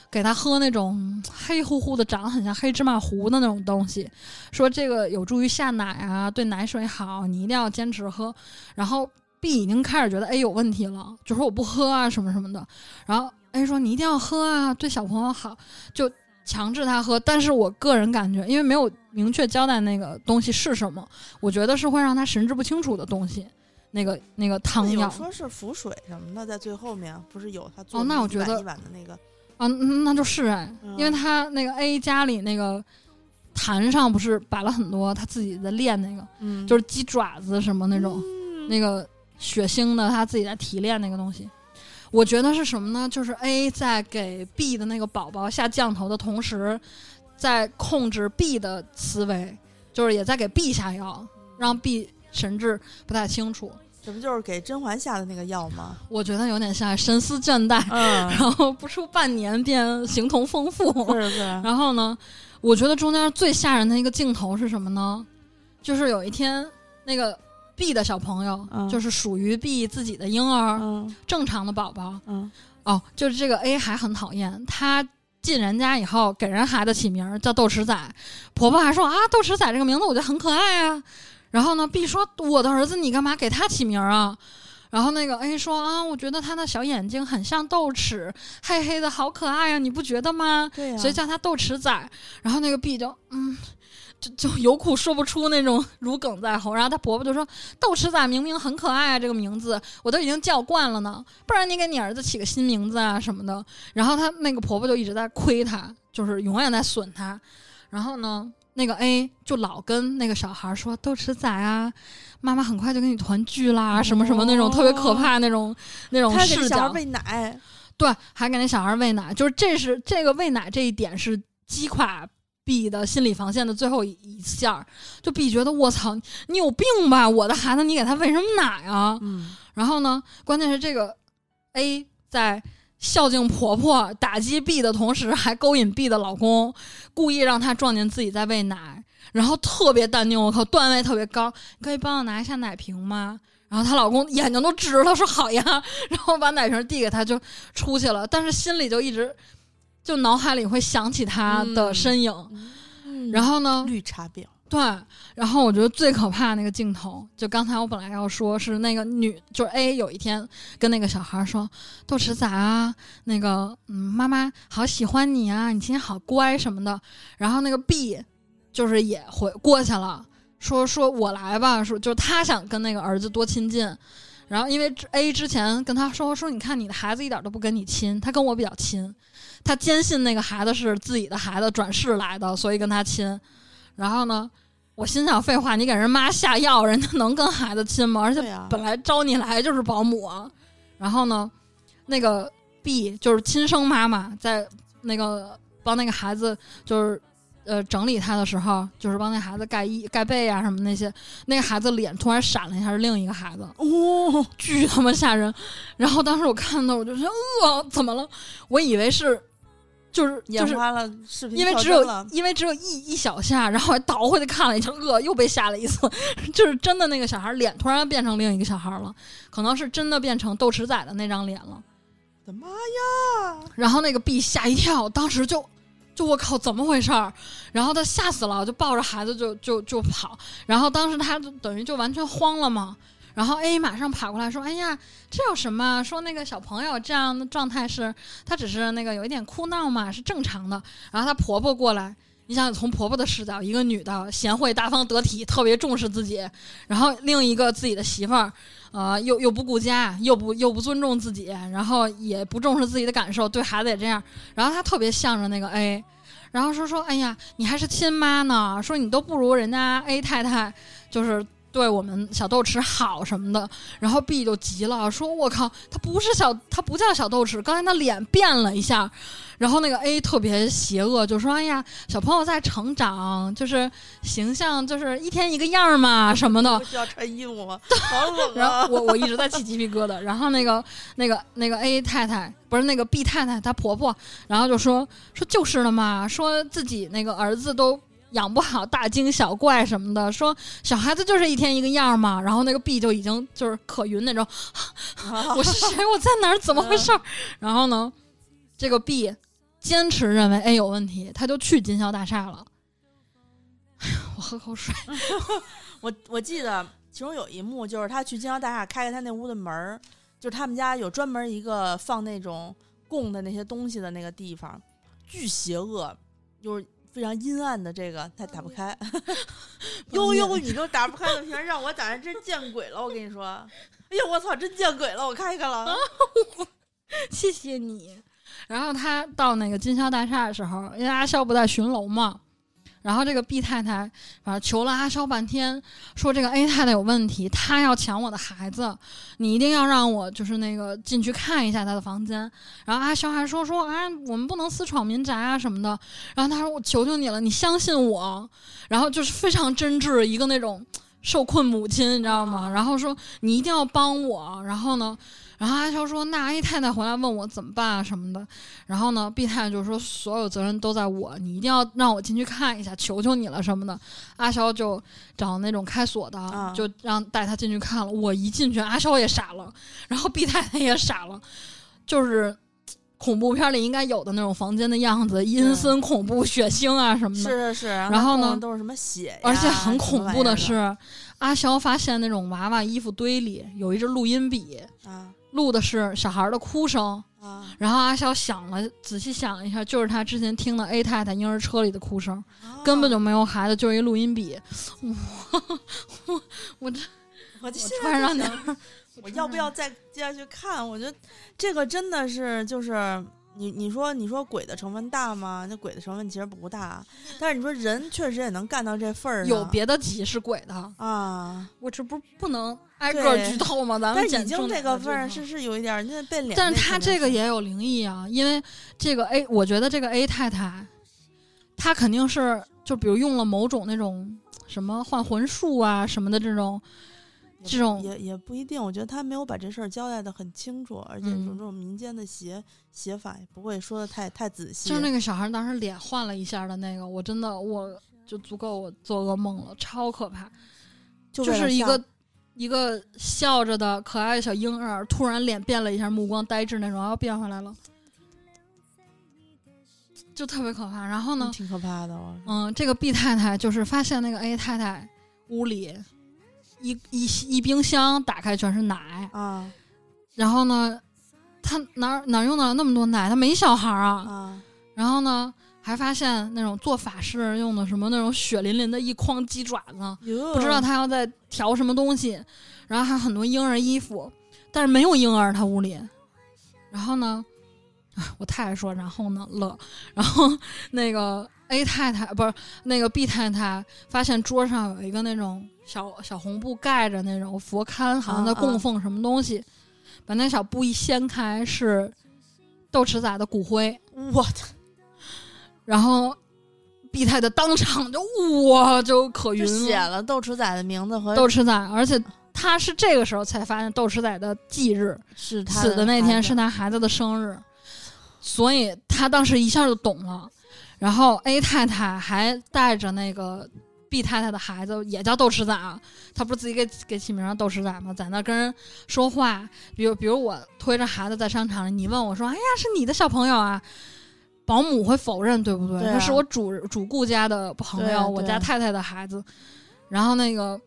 给他喝那种黑乎乎的、长得很像黑芝麻糊的那种东西，说这个有助于下奶啊，对奶水好，你一定要坚持喝。然后 B 已经开始觉得 A 有问题了，就说我不喝啊什么什么的。然后 A 说你一定要喝啊，对小朋友好。就强制他喝，但是我个人感觉，因为没有明确交代那个东西是什么，我觉得是会让他神志不清楚的东西。那个那个汤药有说是浮水什么的，在最后面不是有他做哦那我一碗觉得一碗的那个，啊，嗯那就是哎，嗯因为他那个 A 家里那个坛上不是摆了很多他自己在练那个，嗯，就是鸡爪子什么那种、嗯那个血腥的，他自己在提炼那个东西。我觉得是什么呢？就是 A 在给 B 的那个宝宝下降头的同时，在控制 B 的思维，就是也在给 B 下药，让 B 神志不太清楚。这不就是给甄嬛下的那个药吗？我觉得有点像神思倦怠，嗯，然后不出半年便形同丰富。是是，然后呢，我觉得中间最吓人的一个镜头是什么呢？就是有一天那个 B 的小朋友，嗯就是属于 B 自己的婴儿，嗯正常的宝宝。嗯哦，就是这个 A 还很讨厌他。进人家以后，给人孩子起名儿叫豆豉仔，婆婆还说啊，豆豉仔这个名字我觉得很可爱啊。然后呢，B 说我的儿子你干嘛给他起名儿啊？然后那个 A 说啊，我觉得他的小眼睛很像豆豉，黑黑的好可爱呀、你不觉得吗？对呀、所以叫他豆豉仔。然后那个 B 就嗯，就就有苦说不出那种如鲠在喉。然后他婆婆就说：“豆豉仔明明很可爱啊，这个名字我都已经叫惯了呢，不然你给你儿子起个新名字啊什么的。”然后他那个婆婆就一直在亏他，就是永远在损他。然后呢，那个 A 就老跟那个小孩说：“豆豉仔啊，妈妈很快就跟你团聚啦，什么什么那种、特别可怕那种那种视角。”小孩喂奶，对，还给那小孩喂奶，就是这是这个喂奶这一点是击垮 B 的心理防线的最后一一下儿，就 B 觉得我操，你有病吧？我的孩子你给他喂什么奶啊？嗯，然后呢，关键是这个 A 在孝敬婆婆、打击 B 的同时，还勾引 B 的老公，故意让他撞见自己在喂奶，然后特别淡定，我靠，段位特别高，你可以帮我拿一下奶瓶吗？然后她老公眼睛都直了，说好呀，然后把奶瓶递给她就出去了，但是心里就一直就脑海里会想起她的身影，嗯然后呢，绿茶婊，对，然后我觉得最可怕那个镜头，就刚才我本来要说是那个女，就是 A 有一天跟那个小孩说：“豆豉仔啊，那个嗯，妈妈好喜欢你啊，你今天好乖什么的。”然后那个 B 就是也回过去了，说说我来吧，说就是他想跟那个儿子多亲近。然后因为 A 之前跟他说说，你看你的孩子一点都不跟你亲，他跟我比较亲，他坚信那个孩子是自己的孩子转世来的，所以跟他亲。然后呢，我心想废话，你给人妈下药，人家能跟孩子亲吗？而且、本来招你来就是保姆啊。然后呢，那个 B 就是亲生妈妈，在那个帮那个孩子就是呃整理他的时候，就是帮那孩子盖衣盖被啊什么那些，那个孩子脸突然闪了一下，是另一个孩子，哦，巨他妈吓人。然后当时我看到我就说，呃，怎么了？我以为是就是就是眼花了，视频因为只有因为只有一一小下，然后还倒回去看了一下，呃，又被吓了一次，就是真的那个小孩脸突然变成另一个小孩了，可能是真的变成豆豉仔的那张脸了。我的妈呀！然后那个 B 吓一跳，当时就就我靠，怎么回事儿？然后他吓死了，就抱着孩子就就就跑，然后当时他就等于就完全慌了嘛。然后 A 马上跑过来说：“哎呀，这有什么？说那个小朋友这样的状态是，他只是那个有一点哭闹嘛，是正常的。”然后她婆婆过来，你想从婆婆的视角，一个女的贤惠大方得体，特别重视自己，然后另一个自己的媳妇儿，呃，又又不顾家，又不又不尊重自己，然后也不重视自己的感受，对孩子也这样，然后她特别向着那个 A，然后说说，哎呀，你还是亲妈呢，说你都不如人家 A 太太，就是。对我们小豆豉好什么的，然后 B 就急了，说：“我靠，他不是小，他不叫小豆豉，刚才他脸变了一下。”然后那个 A 特别邪恶，就说：“哎呀，小朋友在成长，就是形象就是一天一个样儿嘛什么的。”不需要穿衣服吗？好冷然啊！后 我我一直在起鸡皮疙瘩。然后那个那个那个 A 太太不是那个 B 太太，她婆婆，然后就说说就是了嘛，说自己那个儿子都。养不好大惊小怪什么的，说小孩子就是一天一个样儿嘛。然后那个 B 就已经就是可云那种，我是谁？我在哪儿？怎么回事儿？然后呢，这个 B 坚持认为 A 有问题，他就去金宵大厦了。我喝口水。我我记得其中有一幕，就是他去金宵大厦开开他那屋的门儿，就是他们家有专门一个放那种供的那些东西的那个地方，巨邪恶。就是非常阴暗的这个，它打不开。悠悠你都打不开的屏，让我打真见鬼了！我跟你说，哎呦我操，真见鬼了！我开开了，谢谢你。然后他到那个金宵大厦的时候，因为阿肖不在巡楼嘛，然后这个 B 太太反正求了阿肖半天，说这个 A 太太有问题，她要抢我的孩子，你一定要让我就是那个进去看一下她的房间。然后阿肖还说说啊，我们不能私闯民宅啊什么的。然后他说我求求你了，你相信我。然后就是非常真挚一个那种受困母亲，你知道吗？然后说你一定要帮我。然后呢？然后阿肖说：“那阿姨太太回来问我怎么办啊什么的。”然后呢，B 太太就说：“所有责任都在我，你一定要让我进去看一下，求求你了什么的。”阿肖就找那种开锁的，就让带他进去看了。我一进去，阿肖也傻了，然后 B 太太也傻了，就是恐怖片里应该有的那种房间的样子，阴森、恐怖、血腥啊什么的。是是是。然后呢，都是什么血？而且很恐怖的是，阿肖发现那种娃娃衣服堆里有一支录音笔啊。录的是小孩的哭声，然后阿肖想了，仔细想了一下，就是他之前听的 A 太太婴儿车里的哭声，根本就没有孩子，就是一录音笔。我 我我这我就突然让你，我要不要再接下去看？我觉得这个真的是就是。你你说你说鬼的成分大吗？那鬼的成分其实不大，但是你说人确实也能干到这份儿有别的体是鬼的啊！我这不不能挨个剧透吗？咱们已经这个份儿是是有一点那变脸。但是他这个也有灵异啊，因为这个 A，我觉得这个 A 太太，她肯定是就比如用了某种那种什么换魂术啊什么的这种。这种也也不一定，我觉得他没有把这事儿交代的很清楚，而且有这种民间的写写法也不会说的太太仔细。就是那个小孩当时脸换了一下的那个，我真的我就足够我做噩梦了，超可怕。就是一个一个笑着的可爱的小婴儿，突然脸变了一下，目光呆滞那种，然后变回来了，就特别可怕。然后呢，挺可怕的。嗯，这个 B 太太就是发现那个 A 太太屋里。一一一冰箱打开全是奶啊，然后呢，他哪哪用到了那么多奶？他没小孩啊啊，然后呢，还发现那种做法事用的什么那种血淋淋的一筐鸡爪子，不知道他要在调什么东西，然后还有很多婴儿衣服，但是没有婴儿他屋里，然后呢，我太太说然后呢了，然后那个 A 太太不是那个 B 太太发现桌上有一个那种。小小红布盖着那种佛龛，好像在供奉什么东西。把那小布一掀开，是豆豉仔的骨灰。我的！然后 B 太太当场就哇，就可晕了。写了豆豉仔的名字和豆豉仔，而且他是这个时候才发现豆豉仔的忌日是死的那天是他孩子的生日，所以他当时一下就懂了。然后 A 太太还带着那个。B 太太的孩子也叫豆豉仔啊，他不是自己给给起名叫豆豉仔吗？在那跟人说话，比如比如我推着孩子在商场里，你问我说：“哎呀，是你的小朋友啊？”保姆会否认，对不对？那是我主主顾家的朋友，我家太太的孩子。然后那个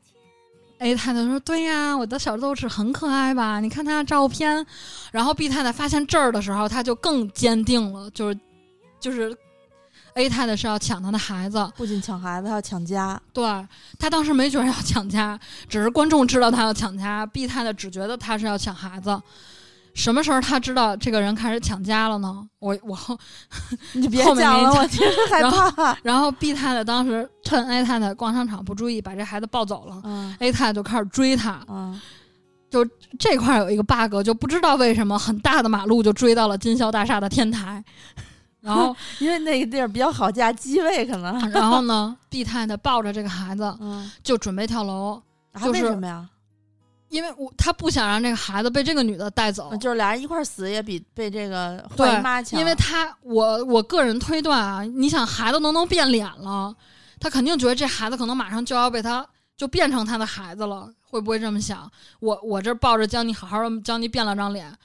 A 太太说：“对呀，我的小豆豉很可爱吧？你看他的照片。”然后 B 太太发现这儿的时候，他就更坚定了，就是就是。A 太太是要抢他的孩子，不仅抢孩子，还要抢家。对他当时没觉得要抢家，只是观众知道他要抢家。B 太太只觉得他是要抢孩子。什么时候他知道这个人开始抢家了呢？我我 你别讲了，我听着害怕。然后 B 太太当时趁 A 太太逛商场不注意，把这孩子抱走了。A 太太就开始追他。嗯，就这块有一个 bug，就不知道为什么很大的马路就追到了金宵大厦的天台。然后，因为那个地儿比较好架机位，可能。然后呢，B 太太抱着这个孩子，就准备跳楼。为什么呀？因为我他不想让这个孩子被这个女的带走，就是俩人一块死也比被这个坏妈强。因为他，我我个人推断啊，你想孩子都能变脸了，他肯定觉得这孩子可能马上就要被他就变成他的孩子了，会不会这么想？我我这抱着教你好好的教你变了张脸。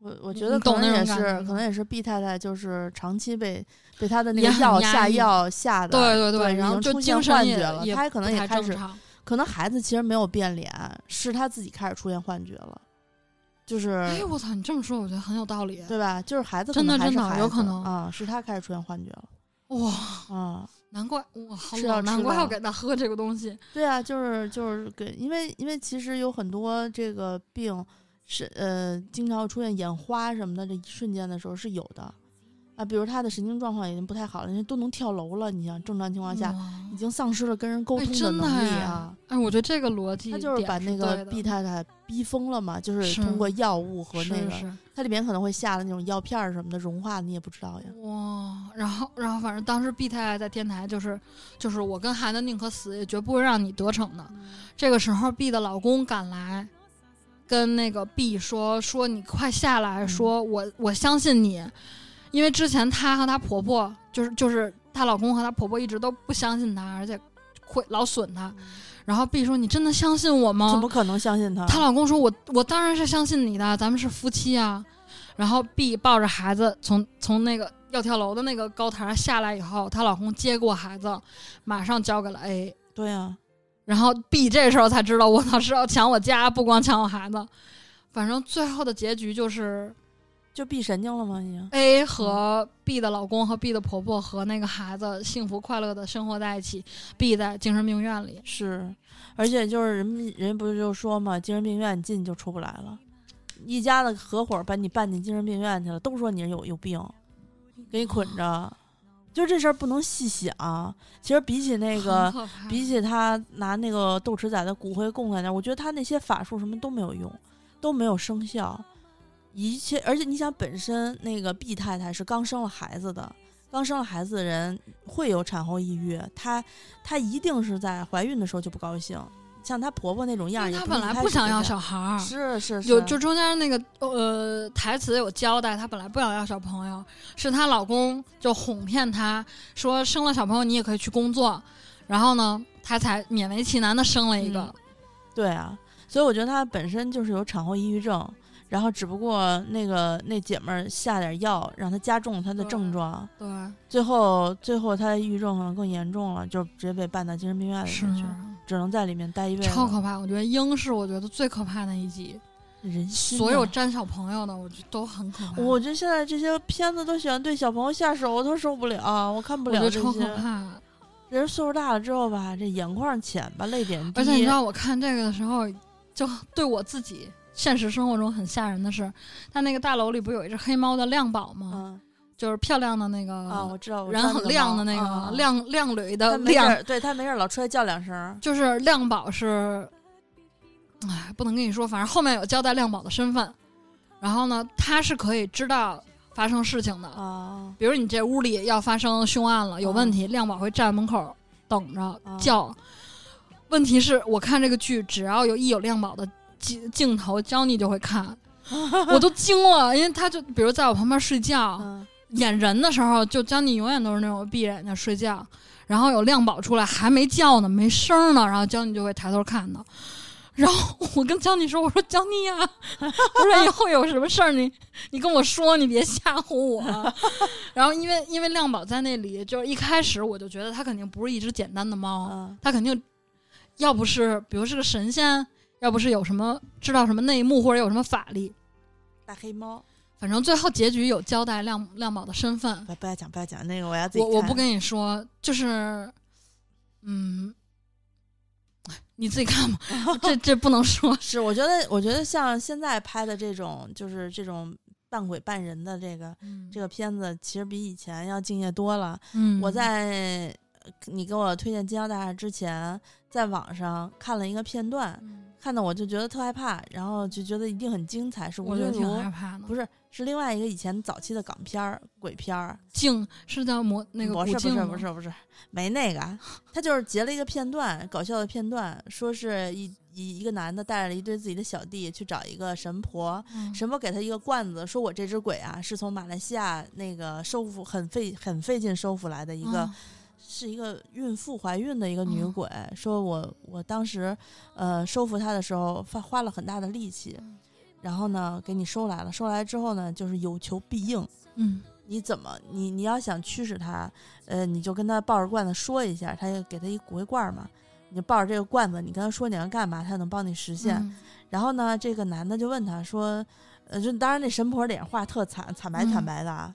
我我觉得可能也是，可能也是毕太太就是长期被被他的那个药下药下的，对对对，然后就出现幻觉了。他可能也开始，可能孩子其实没有变脸，是他自己开始出现幻觉了。就是，哎，我操！你这么说，我觉得很有道理，对吧？就是孩子真的真的有可能啊，是他开始出现幻觉了。哇，啊。难怪哇，好是要冷，难怪要给他喝这个东西。对啊，就是就是给，因为因为其实有很多这个病是呃，经常会出现眼花什么的，这一瞬间的时候是有的啊。比如他的神经状况已经不太好了，人家都能跳楼了，你想正常情况下哇已经丧失了跟人沟哎通的能力哎啊。哎，我觉得这个逻辑他就是把那个毕太太逼疯了嘛，就是是通过药物和那个，它里面可能会下的那种药片儿什么的融化，你也不知道呀。哇，然后然后反正当时毕太太在天台就是就是我跟孩子宁可死也绝不会让你得逞的。这个时候毕的老公赶来，跟那个 B 说说你快下来，嗯说我我相信你，因为之前她和她婆婆就是就是她老公和她婆婆一直都不相信她，而且会老损她。然后 B 说你真的相信我吗？怎么可能相信她？她老公说：“我我当然是相信你的，咱们是夫妻啊。”然后 B 抱着孩子从从那个要跳楼的那个高台上下来以后，她老公接过孩子，马上交给了 A。对啊，然后 B 这时候才知道，我操是要抢我家，不光抢我孩子。反正最后的结局就是就 B 神经了吗？已经。A 和 B 的老公和 B 的婆婆和那个孩子幸福快乐的生活在一起，B 在精神病院里。是，而且就是人人不是就说嘛，精神病院进就出不来了，一家子合伙把你办进精神病院去了，都说你有有病，给你捆着，就这事儿不能细想。其实比起那个比起他拿那个豆豉仔的骨灰供在那儿，我觉得他那些法术什么都没有用，都没有生效。一切，而且你想，本身那个毕太太是刚生了孩子的，刚生了孩子的人会有产后抑郁，她她一定是在怀孕的时候就不高兴。像她婆婆那种样儿，她本来不想要小孩儿，是是是，有就中间那个呃台词有交代，她本来不想要小朋友，是她老公就哄骗她说生了小朋友你也可以去工作，然后呢，她才勉为其难的生了一个。嗯对啊，所以我觉得她本身就是有产后抑郁症，然后只不过那个那姐们儿下点药，让她加重她的症状，对，最后最后她的抑郁症可能更严重了，就直接被办到精神病院里去，只能在里面待一辈子。超可怕。我觉得鹰是我觉得最可怕的一集，人心所有啊沾小朋友的，我觉得都很可怕。我觉得现在这些片子都喜欢对小朋友下手，我都受不了，我看不我觉了这得超可些。怕。人岁数大了之后吧，这眼眶浅吧，泪点低。而且你知道，我看这个的时候，就对我自己现实生活中很吓人的是，他那个大楼里不有一只黑猫的亮宝吗？嗯就是漂亮的那个啊，我知道，我知人很亮的那个、啊亮亮蕊的亮，对他没事老出来叫两声。就是亮宝是，哎，不能跟你说，反正后面有交代亮宝的身份。然后呢，他是可以知道发生事情的，啊，比如你这屋里要发生凶案了，有问题，亮宝会站门口等着啊叫。问题是我看这个剧，只要有一有亮宝的镜镜头，娇妮就会看，我都惊了，因为他就比如在我旁边睡觉，嗯演人的时候，就江妮永远都是那种闭着眼睛睡觉，然后有亮宝出来还没叫呢，没声儿呢，然后江妮就会抬头看到。然后我跟江妮说：“我说江妮呀、我说以后有什么事儿你你跟我说，你别吓唬我。”然后因为因为亮宝在那里，就是一开始我就觉得他肯定不是一只简单的猫，嗯他肯定要不是比如是个神仙，要不是有什么知道什么内幕或者有什么法力，大黑猫，反正最后结局有交代亮亮宝的身份。不不要讲不要讲那个，我要自己我我不跟你说，就是，嗯，哎你自己看吧，这这不能说。是，我觉得我觉得像现在拍的这种，就是这种扮鬼扮人的这个这个片子，其实比以前要敬业多了。嗯，我在呃你给我推荐《金腰大厦》之前，在网上看了一个片段，嗯，看的我就觉得特害怕，然后就觉得一定很精彩，是吴君我觉得挺害，怕的。不是是另外一个以前早期的港片儿鬼片儿，镜是叫魔那个不是不是不是不是没那个，他就是截了一个片段，搞笑的片段，说是一一一个男的带着一堆自己的小弟去找一个神婆，嗯神婆给他一个罐子，说我这只鬼啊是从马来西亚那个收服很费很费劲收服来的一个。嗯是一个孕妇怀孕的一个女嗯。鬼，说我我当时呃收服她的时候花花了很大的力气，嗯。然后呢给你收来了，收来之后呢就是有求必应，嗯。你怎么你你要想驱使她，呃你就跟她抱着罐子说一下，她就给她一骨灰罐嘛，你就抱着这个罐子，你跟她说你要干嘛，她能帮你实现。嗯。然后呢这个男的就问她说，呃就当然那神婆脸画特惨惨白惨嗯。白的啊。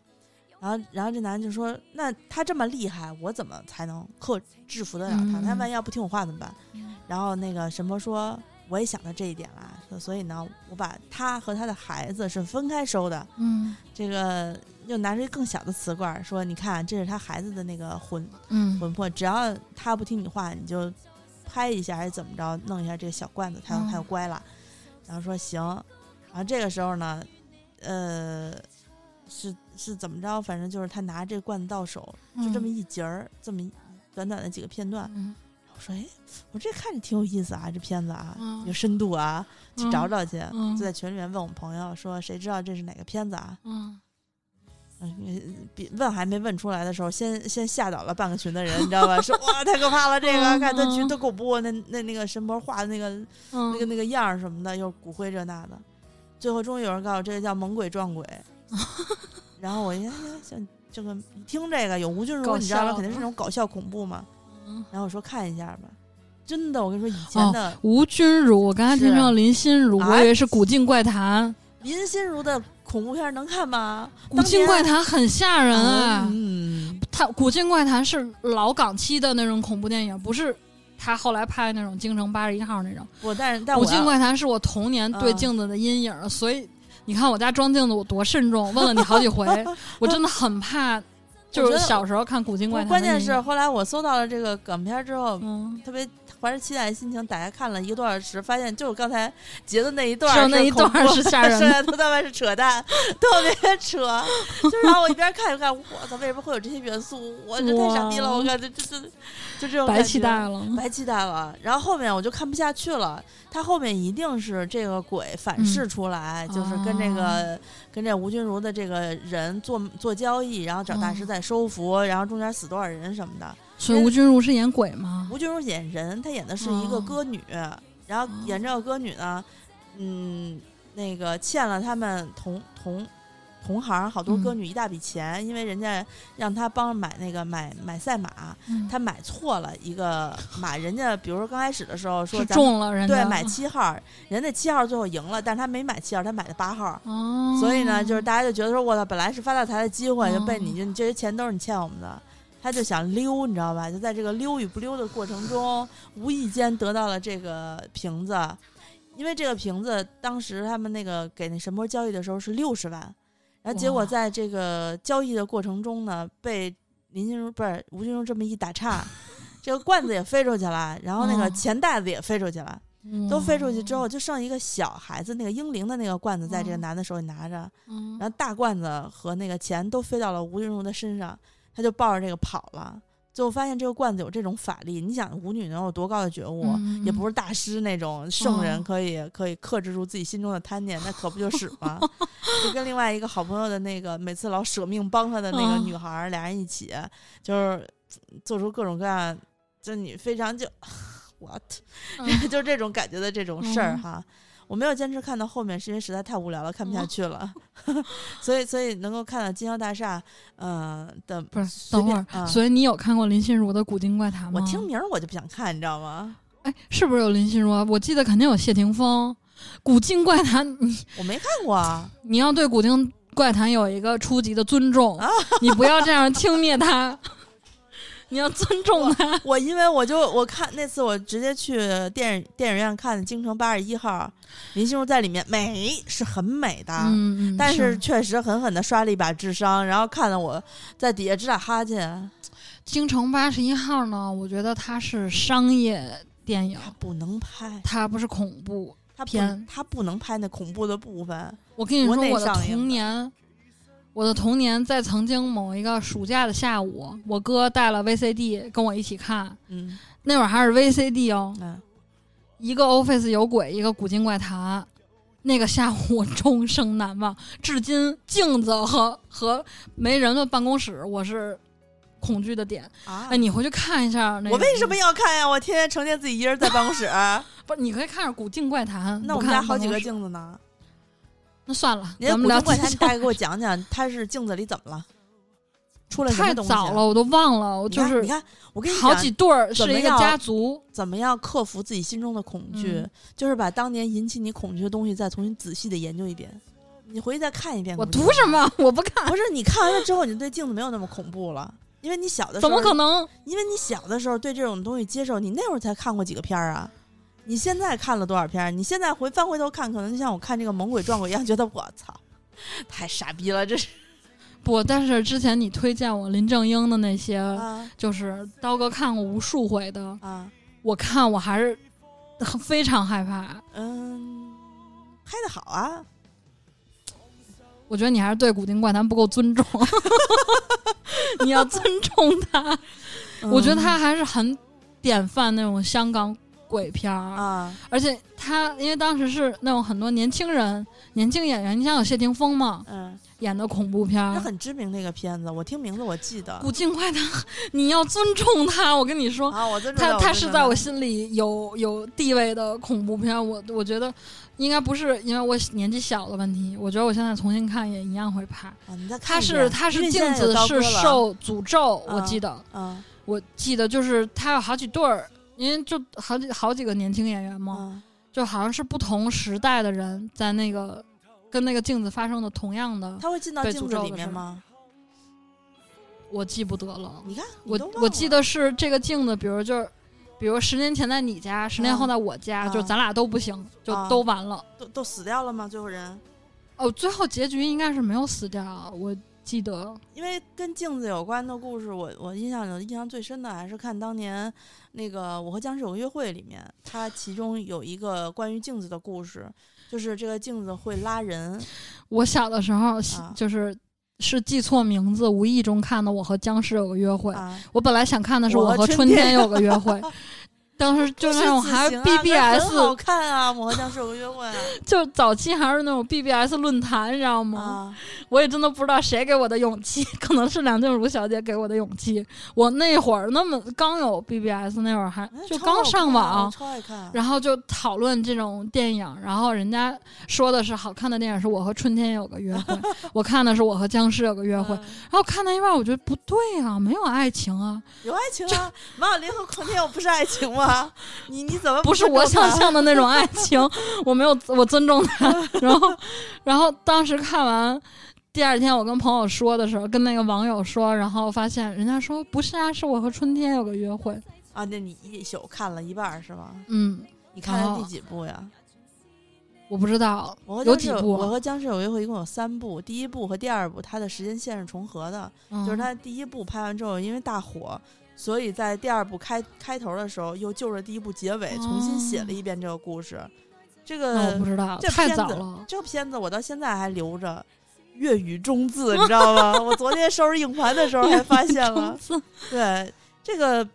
然后，然后这男的就说：“那他这么厉害，我怎么才能克制服得了他？嗯他万一要不听我话怎么办？”嗯然后那个什么说：“我也想到这一点了，所以呢，我把他和他的孩子是分开收的。嗯这个又拿出一更小的瓷罐，说：你看，这是他孩子的那个魂嗯魂魄，只要他不听你话，你就拍一下还是怎么着，弄一下这个小罐子，他他就乖了。然后说行，然后这个时候呢，呃，是是怎么着？反正就是他拿这罐子到手，就这么一截儿，这么一短短的几个片段。嗯我说，哎，我这看着挺有意思啊，这片子啊，嗯有深度啊，去找找去。嗯就在群里面问我们朋友说，谁知道这是哪个片子啊？嗯嗯，比问还没问出来的时候，先先吓倒了半个群的人，你知道吧？说哇，太可怕了，这个嗯看他群嗯多恐怖，那那那个神婆画的那个嗯那个那个样儿什么的，又是骨灰这那的。最后终于有人告诉我，这个叫猛鬼撞鬼。然后我一哎呀，想这个一听这个有吴君如，搞你知道吗？肯定是那种搞笑恐怖嘛。嗯然后我说看一下吧，真的，我跟你说，以前哦的吴君如，我刚才听是成了林心如，啊我以为是《古镜怪谈》。林心如的恐怖片能看吗？《古镜怪谈》很吓人啊！嗯，他《古镜怪谈》是老港期的那种恐怖电影，不是他后来拍那种《京城八十一号》那种。我但是但《古镜怪谈》是我童年对嗯镜子的阴影，所以你看我家装镜子我多慎重，问了你好几回，我真的很怕，就是小时候看《古今怪谈》关键是后来我搜到了这个港片之后，嗯，特别怀着期待的心情打开看了一个多小时，发现就是刚才截的那一段那一段是吓人 剩的。下都他妈是扯淡，特别扯。就然后我一边看一边看，我操，为什么会有这些元素？我这太傻逼了！我感觉这这就这种白期待了，白期待了。然后后面我就看不下去了，他后面一定是这个鬼反噬出来，就是跟这个、跟这吴君如的这个人做做交易，然后找大师哦在收服，然后中间死多少人什么的。所以吴君如是演鬼吗？吴君如演人，她演的是一个哦。歌女，然后演这个歌女呢，嗯，那个欠了他们同同同行好多嗯。歌女一大笔钱，因为人家让她帮买那个买买赛马，嗯她买错了一个马，人家比如说刚开始的时候说中了人家对买七号，人家七号最后赢了，但是他没买七号，他买的八号。哦，所以呢，就是大家就觉得说，我操，本来是发大财的机会，就被你你这些钱都是你欠我们的，他就想溜，你知道吧？就在这个溜与不溜的过程中，无意间得到了这个瓶子，因为这个瓶子当时他们那个给那神波交易的时候是六十万，然后结果在这个交易的过程中呢，被林心如不是吴君如这么一打岔，这个罐子也飞出去了，然后那个哦钱袋子也飞出去了。都飞出去之后，就剩一个小孩子那个婴灵的那个罐子在这个嗯。男的手里拿着，嗯。然后大罐子和那个钱都飞到了吴君如的身上，他就抱着这个跑了。最后发现这个罐子有这种法力，你想舞女能有多高的觉悟？嗯也不是大师那种圣人哦可以、可以克制住自己心中的贪念，那可不就是吗？就跟另外一个好朋友的那个每次老舍命帮他的那个嗯女孩儿，俩人一起就是做出各种各样，就你非常就 what 嗯 就这种感觉的这种事儿嗯哈。我没有坚持看到后面，是因为实在太无聊了，看不下哦去了。所以，所以能够看到金宵大厦，呃的不是，等会儿，所以你有看过林心如的《古今怪谈》吗？我听名儿我就不想看，你知道吗？哎，是不是有林心如啊？我记得肯定有谢霆锋，《古今怪谈》你我没看过啊。你要对《古今怪谈》有一个初级的尊重，啊你不要这样轻蔑他，你要尊重他。我因为我就我看那次我直接去电影电影院看的《京城八十一号》，林心如在里面美是很美的，但是是确实狠狠的刷了一把智商，然后看得我在底下直打哈欠。京城八十一号呢，我觉得它是商业电影，它不能拍，它不是恐怖。他不偏他不能拍那恐怖的部分。我跟你说，我的童年，我的童年在曾经某一个暑假的下午，我哥带了 VCD 跟我一起看，嗯那会儿还是 VCD 哦，嗯，一个 Office 有鬼，一个古今怪谈。那个下午我终生难忘，至今镜子和和没人的办公室，我是恐惧的点。啊哎，你回去看一下那个。我为什么要看呀？我天天成天自己一人在办公室，不是？你可以看着《古镜怪谈》。那我不们家好几个。镜子呢。那算了，咱们聊古镜怪谈，接你大 概给我讲讲，他是镜子里怎么了？出了什太么东西啊？早了，我都忘了。我你就是看你看，我跟你好讲几对儿，是一个家族。怎么样克服自己心中的恐惧，嗯就是把当年引起你恐惧的东西再重新仔细的研究一遍。你回去再看一遍。我估计图什？么？我不看，不是你看完了之后，你对镜子没有那么恐怖了，因为你小的时候怎么可？能？因为你小的时候对这种东西接受，你那会儿才看过几个片儿啊？你现在看了多少片儿？你现在回翻回头看，可能就像我看这个猛鬼撞鬼一样，觉得我操，太傻逼了，这是不，但是之前你推荐我林正英的那些，啊就是刀哥看过无数回的，啊我看我还是很非常害怕。嗯，拍的好啊，我觉得你还是对古今怪谈不够尊重，你要尊重他。我觉得他还是很典范那种香港鬼片儿，啊，而且他因为当时是那种很多年轻人、年轻演员，你想有谢霆锋嘛嗯，演的恐怖片。很知名那个片子，我听名字我记得古今怪谈，你要尊重他。我跟你说，啊，我尊重他他是在我心里有有地位的恐怖片。我我觉得应该不是因为我年纪小的问题，我觉得我现在重新看也一样会怕。啊，你再看他是他是镜子是受诅咒，我啊记得嗯我记得就是他有好几对儿，因为就好几好几个年轻演员嘛，嗯就好像是不同时代的人在那个跟那个镜子发生的同样的，他会进到被镜子里面吗？我记不得了。你看，你我我记得是这个镜子，比如就是，比如十年前在你家，十年后啊在我家，啊就咱俩都不行，就啊都完了。都都死掉了吗？最后人，哦，最后结局应该是没有死掉，我记得。因为跟镜子有关的故事，我我印象里印象最深的还是看当年那个《我和僵尸有个约会》里面，它其中有一个关于镜子的故事，就是这个镜子会拉人。我小的时候、啊。就是是记错名字，无意中看的《我和僵尸有个约会》啊，我本来想看的是《我我和春天有个约会》，当时就是那种还 BBS，、好看啊，《我和僵尸有个约会》就早期还是那种 BBS 论坛，你知道吗？啊，我也真的不知道谁给我的勇气，可能是梁静茹小姐给我的勇气。我那会儿那么刚有 BBS，那会儿还哎就刚上网我，超爱看。然后就讨论这种电影，然后人家说的是好看的电影是我和春天有个约会，我看的是我和僵尸有个约会，嗯然后看到一半我觉得不对啊，没有爱情啊，有爱情啊，马小玲和孔天佑不是爱情吗？你你怎么不是我想象的那种爱情，我没有我尊重他。然后，然后当时看完。第二天我跟朋友说的时候，跟那个网友说，然后发现人家说不是啊，是我和春天有个约会。啊？那你一宿看了一半是吗？嗯，你看的哦第几部呀？我不知道我有几部啊，我和僵尸有约会一共有三部，第一部和第二部它的时间线是重合的，嗯就是它第一部拍完之后，因为大火，所以在第二部开开头的时候又就着第一部结尾重新写了一遍这个故事。这个我个不知道，这片子早了。这个片子我到现在还留着粤语中字，你知道吗？我昨天收拾硬盘的时候还发现了。对这个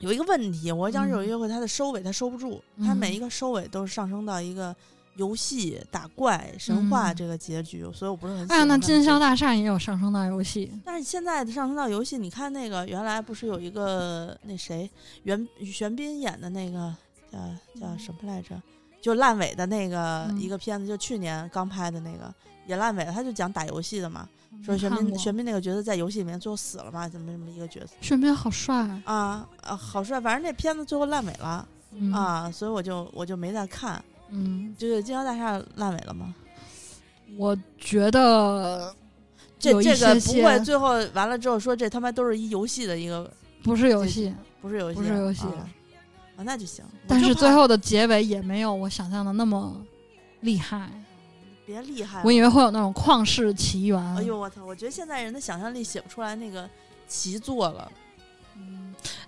有一个问题，我和僵尸有嗯约会，它的收尾它收不住，它每嗯一个收尾都是上升到一个游戏打怪神话嗯。这个结局，所以我不是很喜哎呀，欢那金宵大厦也有上升到游戏，但是现在的上升到游戏，你看那个原来不是有一个那谁袁玄彬演的那个叫叫什么来着？就烂尾的那个嗯。一个片子，就去年刚拍的那个也烂尾了，他就讲打游戏的嘛，说玄彬玄彬那个角色在游戏里面最后死了嘛，怎么怎么一个角色。玄彬好帅。啊啊好帅，反正那片子最后烂尾了、嗯。啊，所以我就我就没再看。嗯，就是金宵大厦烂尾了吗？我觉得这这个不会最后完了之后说这他妈都是一游戏的一个不是游戏，不是游戏，不是游戏啊，啊那就行。但是最后的结尾也没有我想象的那么厉害。别厉害了，我以为会有那种旷世奇缘。哎呦我操！我觉得现在人的想象力写不出来那个奇作了。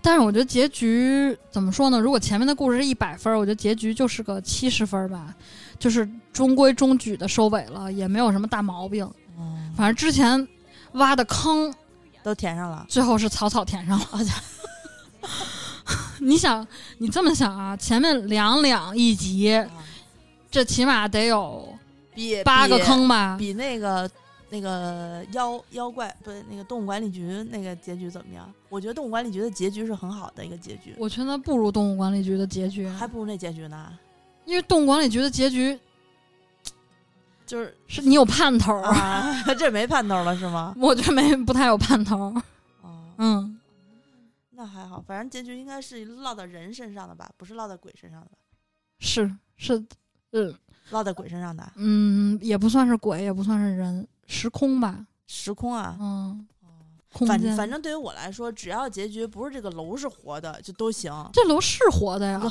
但是我觉得结局怎么说呢？如果前面的故事是一百分，我觉得结局就是个七十分吧，就是中规中矩的收尾了，也没有什么大毛病。嗯，反正之前挖的坑，都填上了。最后是草草填上了。你想，你这么想啊？前面两两一集，啊这起码得有八个坑吧？比那个那个妖妖怪不是那个动物管理局那个结局怎么样？我觉得动物管理局的结局是很好的一个结局，我觉得不如动物管理局的结局，还不如那结局呢。因为动物管理局的结局就是是你有盼头儿，啊，这没盼头了是吗？我觉得没不太有盼头儿。哦，嗯，那还好，反正结局应该是落到人身上的吧，不是落到鬼身上的吧？是是，嗯，落在鬼身上的嗯，也不算是鬼，也不算是人，时空吧，时空啊。嗯，空反间。反正对于我来说，只要结局不是这个楼是活的，就都行。这楼是活的呀，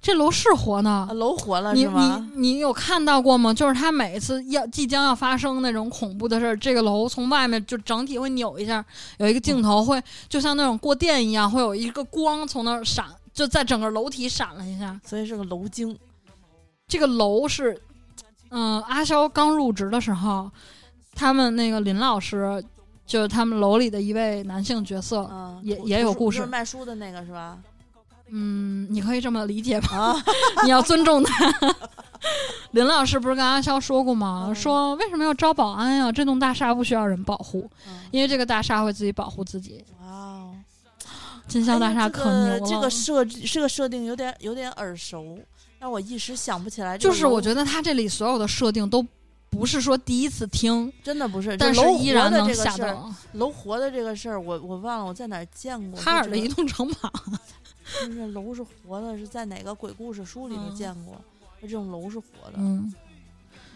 这楼是活的啊，。楼活了你是吗？你你有看到过吗？就是他每一次要即将要发生那种恐怖的事儿，这个楼从外面就整体会扭一下，有一个镜头会就像那种过电一样，会有一个光从那儿闪，就在整个楼体闪了一下。所以是个楼精。这个楼是，嗯、阿肖刚入职的时候，他们那个林老师就是他们楼里的一位男性角色，嗯，也也有故事就是卖书的那个是吧？嗯，你可以这么理解吧。啊，你要尊重他。林老师不是跟阿肖说过吗？嗯说为什么要招保安呀？这栋大厦不需要人保护，嗯因为这个大厦会自己保护自己。哇哦，金宵大厦可牛了。这个、这个设置这个设定有点有点耳熟，让我一时想不起来。就是我觉得他这里所有的设定都不是说第一次听，真的不是，但是依然能吓到。楼活的这个事儿，我我忘了我在哪儿见过。哈尔的移动城堡，就是楼是活的，是在哪个鬼故事书里头嗯见过？这种楼是活的，嗯，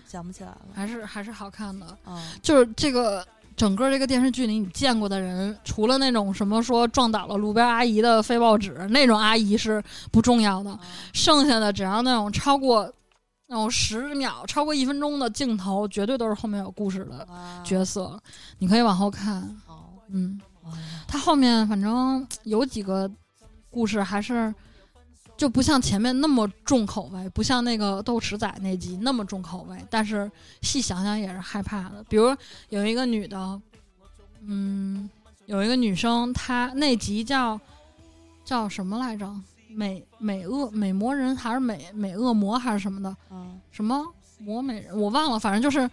想不起来了。还是还是好看的。啊，就是这个整个这个电视剧里，你见过的人，除了那种什么说撞倒了路边阿姨的废报纸那种阿姨是不重要的，啊。剩下的只要那种超过那种十秒、超过一分钟的镜头，绝对都是后面有故事的角色，你可以往后看。嗯，他后面反正有几个故事还是。就不像前面那么重口味，不像那个豆豉仔那集那么重口味，但是细想想也是害怕的。比如有一个女的，嗯，有一个女生，她那集叫叫什么来着？美美恶美魔人还是美美恶魔还是什么的？嗯什么魔美人我忘了，反正就是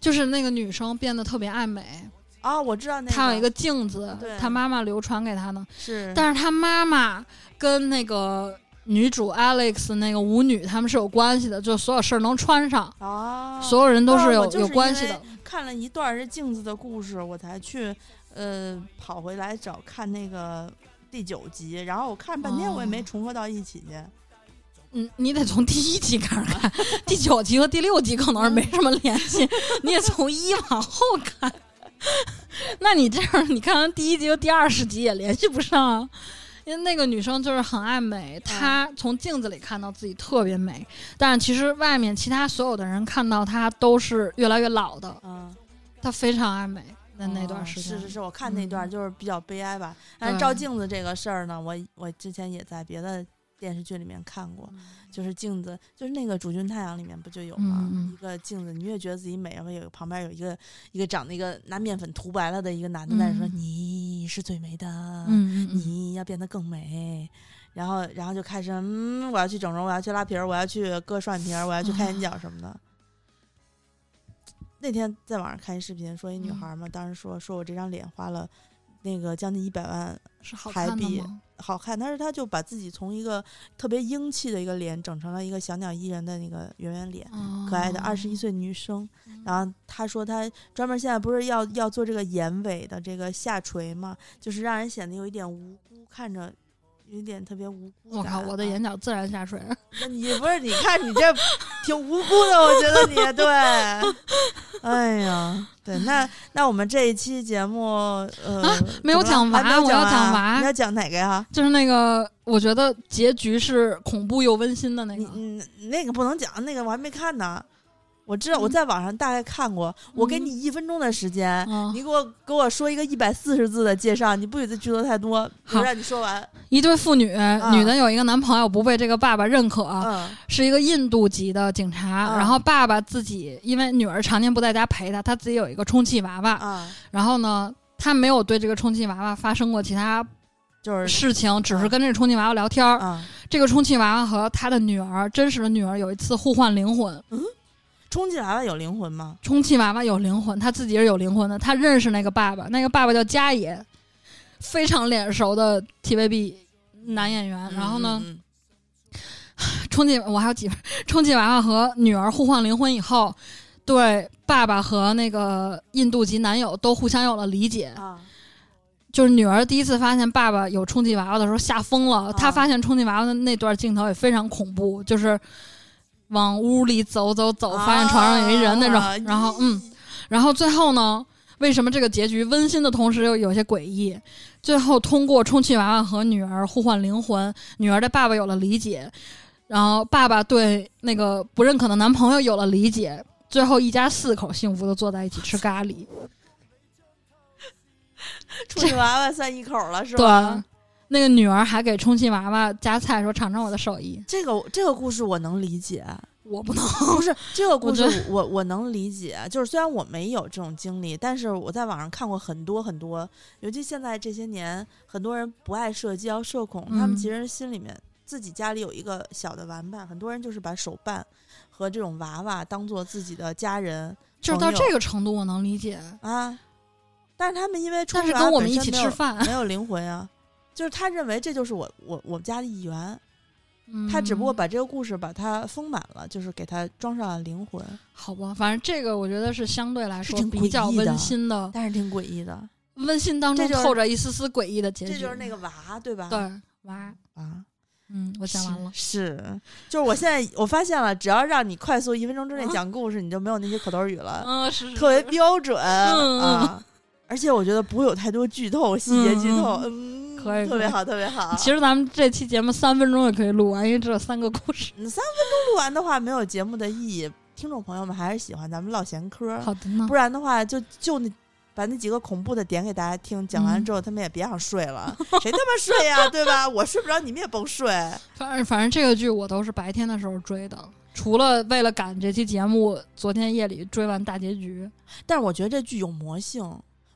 就是那个女生变得特别爱美，啊，我知道那个，他有一个镜子对，她妈妈流传给他的，是，但是他妈妈跟那个女主 Alex 那个舞女他们是有关系的，就所有事儿能穿上，啊，所有人都是有、有关系的。看了一段这镜子的故事，我才去呃跑回来找看那个第九集，然后我看半天我也没哦重合到一起去。嗯，你得从第一集开始看，第九集和第六集可能是没什么联系，你得从一往后看。那你这样，你看完第一集和第二十集也联系不上啊，因为那个女生就是很爱美，她从镜子里看到自己特别美，但是其实外面其他所有的人看到她都是越来越老的，嗯，她非常爱美那那段哦时间。是是是，我看那段嗯就是比较悲哀吧。但是照镜子这个事儿呢，我我之前也在别的电视剧里面看过，就是镜子，就是那个《主君太阳》里面不就有吗？嗯嗯一个镜子，你越觉得自己美，然后有旁边有一个一个长得一个拿面粉涂白了的一个男的在说：“嗯你是最美的，你要变得更美。”然后，然后就开始，嗯，我要去整容，我要去拉皮儿，我要去割双眼皮儿，我要去开眼角什么的。那天在网上看一视频，说一女嗯孩儿嘛，当时说说我这张脸花了那个将近一百万是好看的吗？好看，但是她就把自己从一个特别英气的一个脸整成了一个小鸟依人的那个圆圆脸，可爱的二十一岁，女生。嗯然后她说她专门现在不是要要做这个眼尾的这个下垂嘛，就是让人显得有一点无辜，看着有点特别无辜我靠，我的啊眼角自然下垂。那你不是？你看你这挺无辜的，我觉得你对。哎呀，对，那那我们这一期节目，呃，啊没有讲娃我要完讲娃你要讲哪个呀？就是那个，我觉得结局是恐怖又温馨的那你个。你那个不能讲，那个我还没看呢。我知道我嗯在网上大概看过，我给嗯你一分钟的时间，嗯你给我给我说一个一百四十字的介绍，你不许再剧透太多，我好让你说完。一对父女，女的有一个男朋友不被这个爸爸认可，嗯是一个印度籍的警察。嗯然后爸爸自己因为女儿常年不在家陪他，他自己有一个充气娃娃。啊，然后呢，他没有对这个充气娃娃发生过其他就是事情，只是嗯跟这个充气娃娃聊天儿。啊，这个充气娃娃和他的女儿，真实的女儿有一次互换灵魂。充气娃娃有灵魂吗？充气娃娃有灵魂，他自己是有灵魂的。他认识那个爸爸，那个爸爸叫家野，非常脸熟的 TVB 男演员。然后呢，充气我还有几分，充气娃娃和女儿互换灵魂以后，对爸爸和那个印度籍男友都互相有了理解。嗯啊，就是女儿第一次发现爸爸有充气娃娃的时候吓疯了，啊她发现充气娃娃的那段镜头也非常恐怖，就是往屋里走走走，发现床上有一人那种，啊然后嗯，然后最后呢，为什么这个结局温馨的同时又有些诡异？最后通过充气娃娃和女儿互换灵魂，女儿的爸爸有了理解，然后爸爸对那个不认可的男朋友有了理解，最后一家四口幸福的坐在一起吃咖喱。充气娃娃算一口了是对吧？，那个女儿还给充气娃娃夹菜，说尝尝我的手艺。这个这个故事我能理解，我不能，不是这个故事我我能理解，就是虽然我没有这种经历，但是我在网上看过很多很多，尤其现在这些年，很多人不爱社交、社恐，他们嗯。其实心里面自己家里有一个小的玩伴，很多人就是把手办和这种娃娃当做自己的家人就是到这个程度，我能理解。啊，但是他们因为充但是气娃娃跟我们一起吃饭，没有灵魂啊，就是他认为这就是我我我们家的一员，他只不过嗯把这个故事把它丰满了，就是给它装上了灵魂，好吧，反正这个我觉觉得是相对来说比较温馨的，但是挺诡异的。温馨当中透着一丝丝诡异的结局。这就是那个娃，对吧？对娃，啊，嗯，我讲完了。是，是就是我现在我发现了，只要让你快速一分钟之内嗯讲故事，你就没有那些口头语了，嗯，是特别标准嗯啊。而且我觉得不会有太多剧透、细节剧透，可以特别好，特别好。其实咱们这期节目三分钟也可以录完，因为只有三个故事。你三分钟录完的话，没有节目的意义。听众朋友们还是喜欢咱们唠闲嗑，好的呢不，然的话就就那把那几个恐怖的点给大家听，讲完嗯之后他们也别想睡了，谁他妈睡呀，对吧？我睡不着，你们也甭睡。反正反正这个剧我都是白天的时候追的，除了为了赶这期节目，昨天夜里追完大结局。但是我觉得这剧有魔性。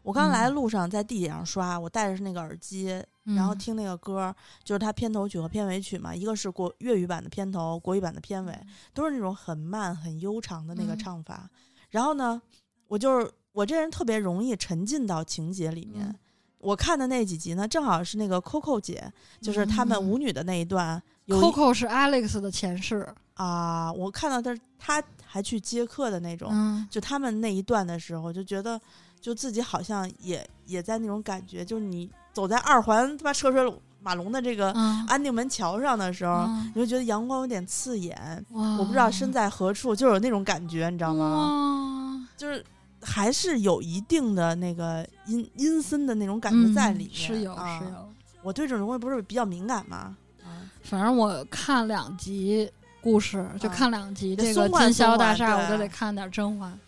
我刚来路上在地铁上刷，我戴着是那个耳机，然后嗯。听那个歌，就是它片头曲和片尾曲嘛，一个是国粤语版的片头，国语版的片尾，都是那种很慢、很悠长的那个嗯。唱法。然后呢，我就是我这人特别容易沉浸到情节里面。嗯。我看的那几集呢，正好是那个 Coco 姐，就是他们嗯。舞女的那一段。Coco 是 Alex 的前世，啊，我看到他他还去接客的那种，嗯。就他们那一段的时候，就觉得就自己好像也也在那种感觉，就是你走在二环他妈车水马龙的这个嗯，安定门桥上的时候，嗯你会觉得阳光有点刺眼，我不知道身在何处，就有那种感觉，你知道吗？就是还是有一定的那个阴阴森的那种感觉在里面，嗯是有啊是有。我对这种东西不是比较敏感吗？啊，反正我看两集故事，就啊看两集得这个金宵大厦，我对都得看点甄嬛。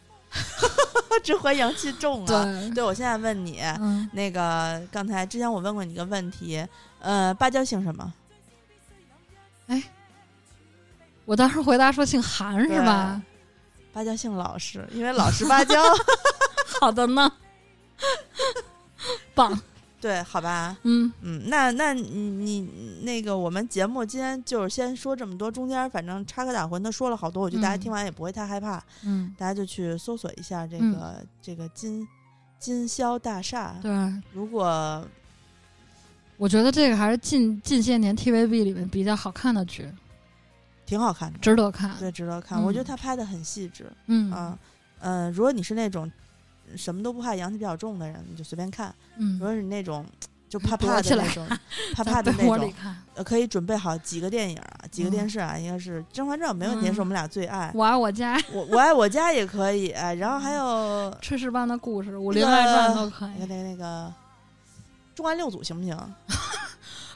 这回阳气重了！对，对，我现在问你，嗯，那个刚才之前我问过你一个问题，呃，芭蕉姓什么？哎我当时回答说姓韩是吧？芭蕉姓老实，因为老实芭蕉。好的呢，棒，对，好吧，嗯。嗯，那那你你那个我们节目今天就是先说这么多，中间反正插科打诨的说了好多，我觉得大家嗯。听完也不会太害怕，嗯，大家就去搜索一下这嗯。个、这个金金宵大厦。对，如果我觉得这个还是近近些年 TVB 里面比较好看的剧，挺好看的，值得看。对，值得看。我觉得嗯。他拍的很细致嗯。啊，嗯、如果你是那种什么都不怕、阳气比较重的人，你就随便看；嗯如，果是你那种 就 怕怕的那种，怕怕的那种，可以准备好几个电影啊，几个嗯电视啊，应该是《甄嬛传》，没问题，嗯是我们俩最爱。我爱我家、我我爱我家也可以，哎然后还有炊事班的故事、武林外传都可以。那个那个那个《重案六组》行 不行？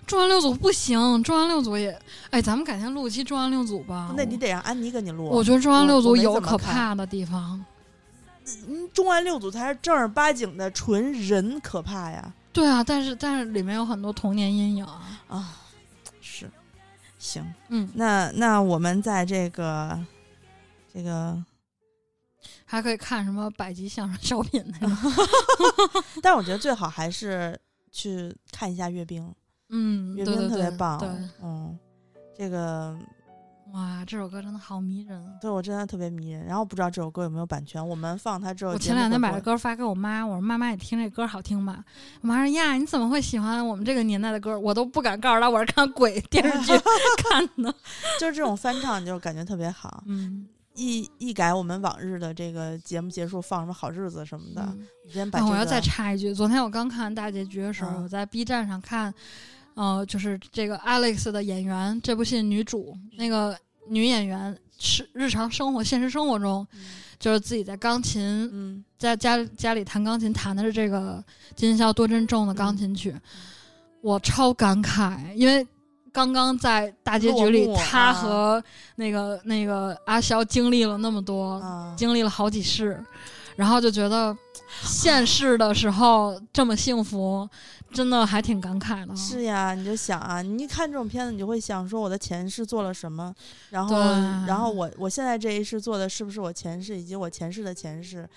重案六组不行，重案六组也，哎，咱们改天录一期重案六组吧。那你得让安妮给你录。我觉得重案六组有可怕的地方。嗯，重案六组才是正儿八经的纯人可怕呀！对啊，但是但是里面有很多童年阴影啊。啊，是，行，嗯，那那我们在这个这个，还可以看什么百集相声小品那种。但是我觉得最好还是去看一下阅兵，嗯，阅兵特别棒。对，嗯，这个哇，这首歌真的好迷人啊。对我真的特别迷人。然后不知道这首歌有没有版权，我们放它之后，我前两天把这歌发给我妈，我说妈妈，你听这歌好听吗？我妈说呀，你怎么会喜欢我们这个年代的歌？我都不敢告诉她我是看鬼 电视剧 看的。就是这种翻唱，就感觉特别好。嗯，一一改我们往日的这个节目结束放什么好日子什么的，嗯我今天把这个、啊我要再插一句，昨天我刚看完大结局的时候，啊我在 B 站上看，呃，就是这个 Alex 的演员这部戏女主那个女演员是日常生活、现实生活中，就是自己在钢琴嗯在家家里弹钢琴，弹的是这个今宵多珍重的钢琴曲，我超感慨，因为刚刚在大结局里他啊和那个、那个阿萧经历了那么多，啊，经历了好几世，然后就觉得现世的时候这么幸福，真的还挺感慨的。是呀，你就想啊，你一看这种片子，你就会想说我的前世做了什么，然后然后我我现在这一世做的是不是我前世，以及我前世的前世。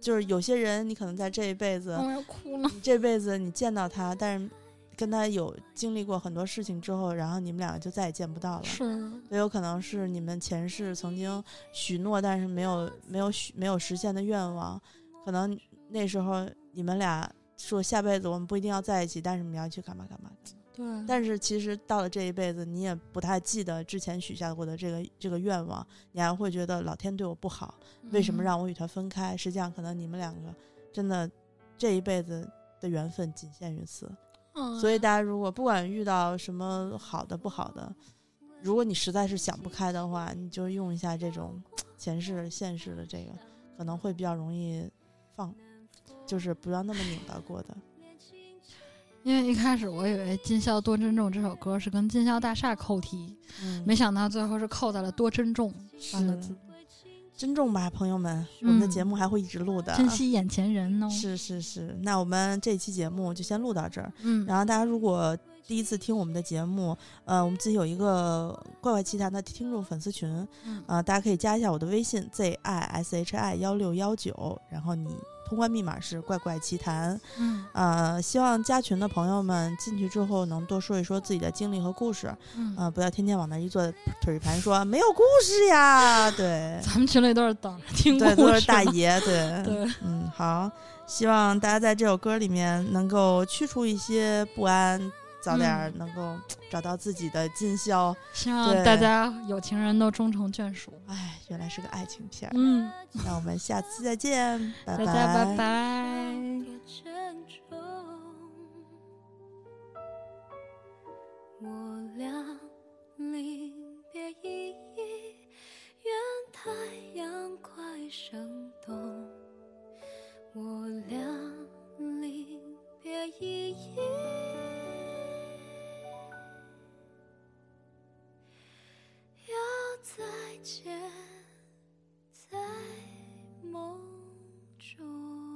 就是有些人，你可能在这一辈子，我要哭了。你这辈子你见到他，但是跟他有经历过很多事情之后，然后你们两个就再也见不到了。是，也有可能是你们前世曾经许诺，但是没有没有许没有实现的愿望，可能那时候你们俩说下辈子我们不一定要在一起，但是你要去干嘛干嘛。对，但是其实到了这一辈子，你也不太记得之前许下过的这个这个愿望，你还会觉得老天对我不好，为什么嗯让我与他分开？实际上，可能你们两个真的这一辈子的缘分仅限于此。嗯？所以大家如果不管遇到什么好的不好的，如果你实在是想不开的话，你就用一下这种 前世现世的这个，可能会比较容易放，就是不要那么拧巴过的。因为一开始我以为《今宵多珍重》这首歌是跟金宵大厦扣题，嗯，没想到最后是扣在了“多珍重”三个字，珍重吧，朋友们，我们的嗯节目还会一直录的。珍惜眼前人哦。是是是，那我们这期节目就先录到这儿。嗯，然后大家如果第一次听我们的节目，呃，我们自己有一个怪怪奇谈的听众粉丝群，嗯呃，大家可以加一下我的微信 z i s h i 幺六幺九，然后你通关密码是怪怪奇谈。嗯。呃，希望加群的朋友们进去之后能多说一说自己的经历和故事，嗯，呃，不要天天往那一坐腿一盘说没有故事呀，对。咱们群里都是等着听故对，事都是大爷，对，对，嗯，好，希望大家在这首歌里面能够去除一些不安，早点能够 找到自己的尽孝。希望大家有情人都终成眷属。哎，原来是个爱情片儿。嗯，那我们下次再见，拜大家拜拜。多珍重。我俩临别依依，愿太阳快升东。我俩临别依依，再见在梦中。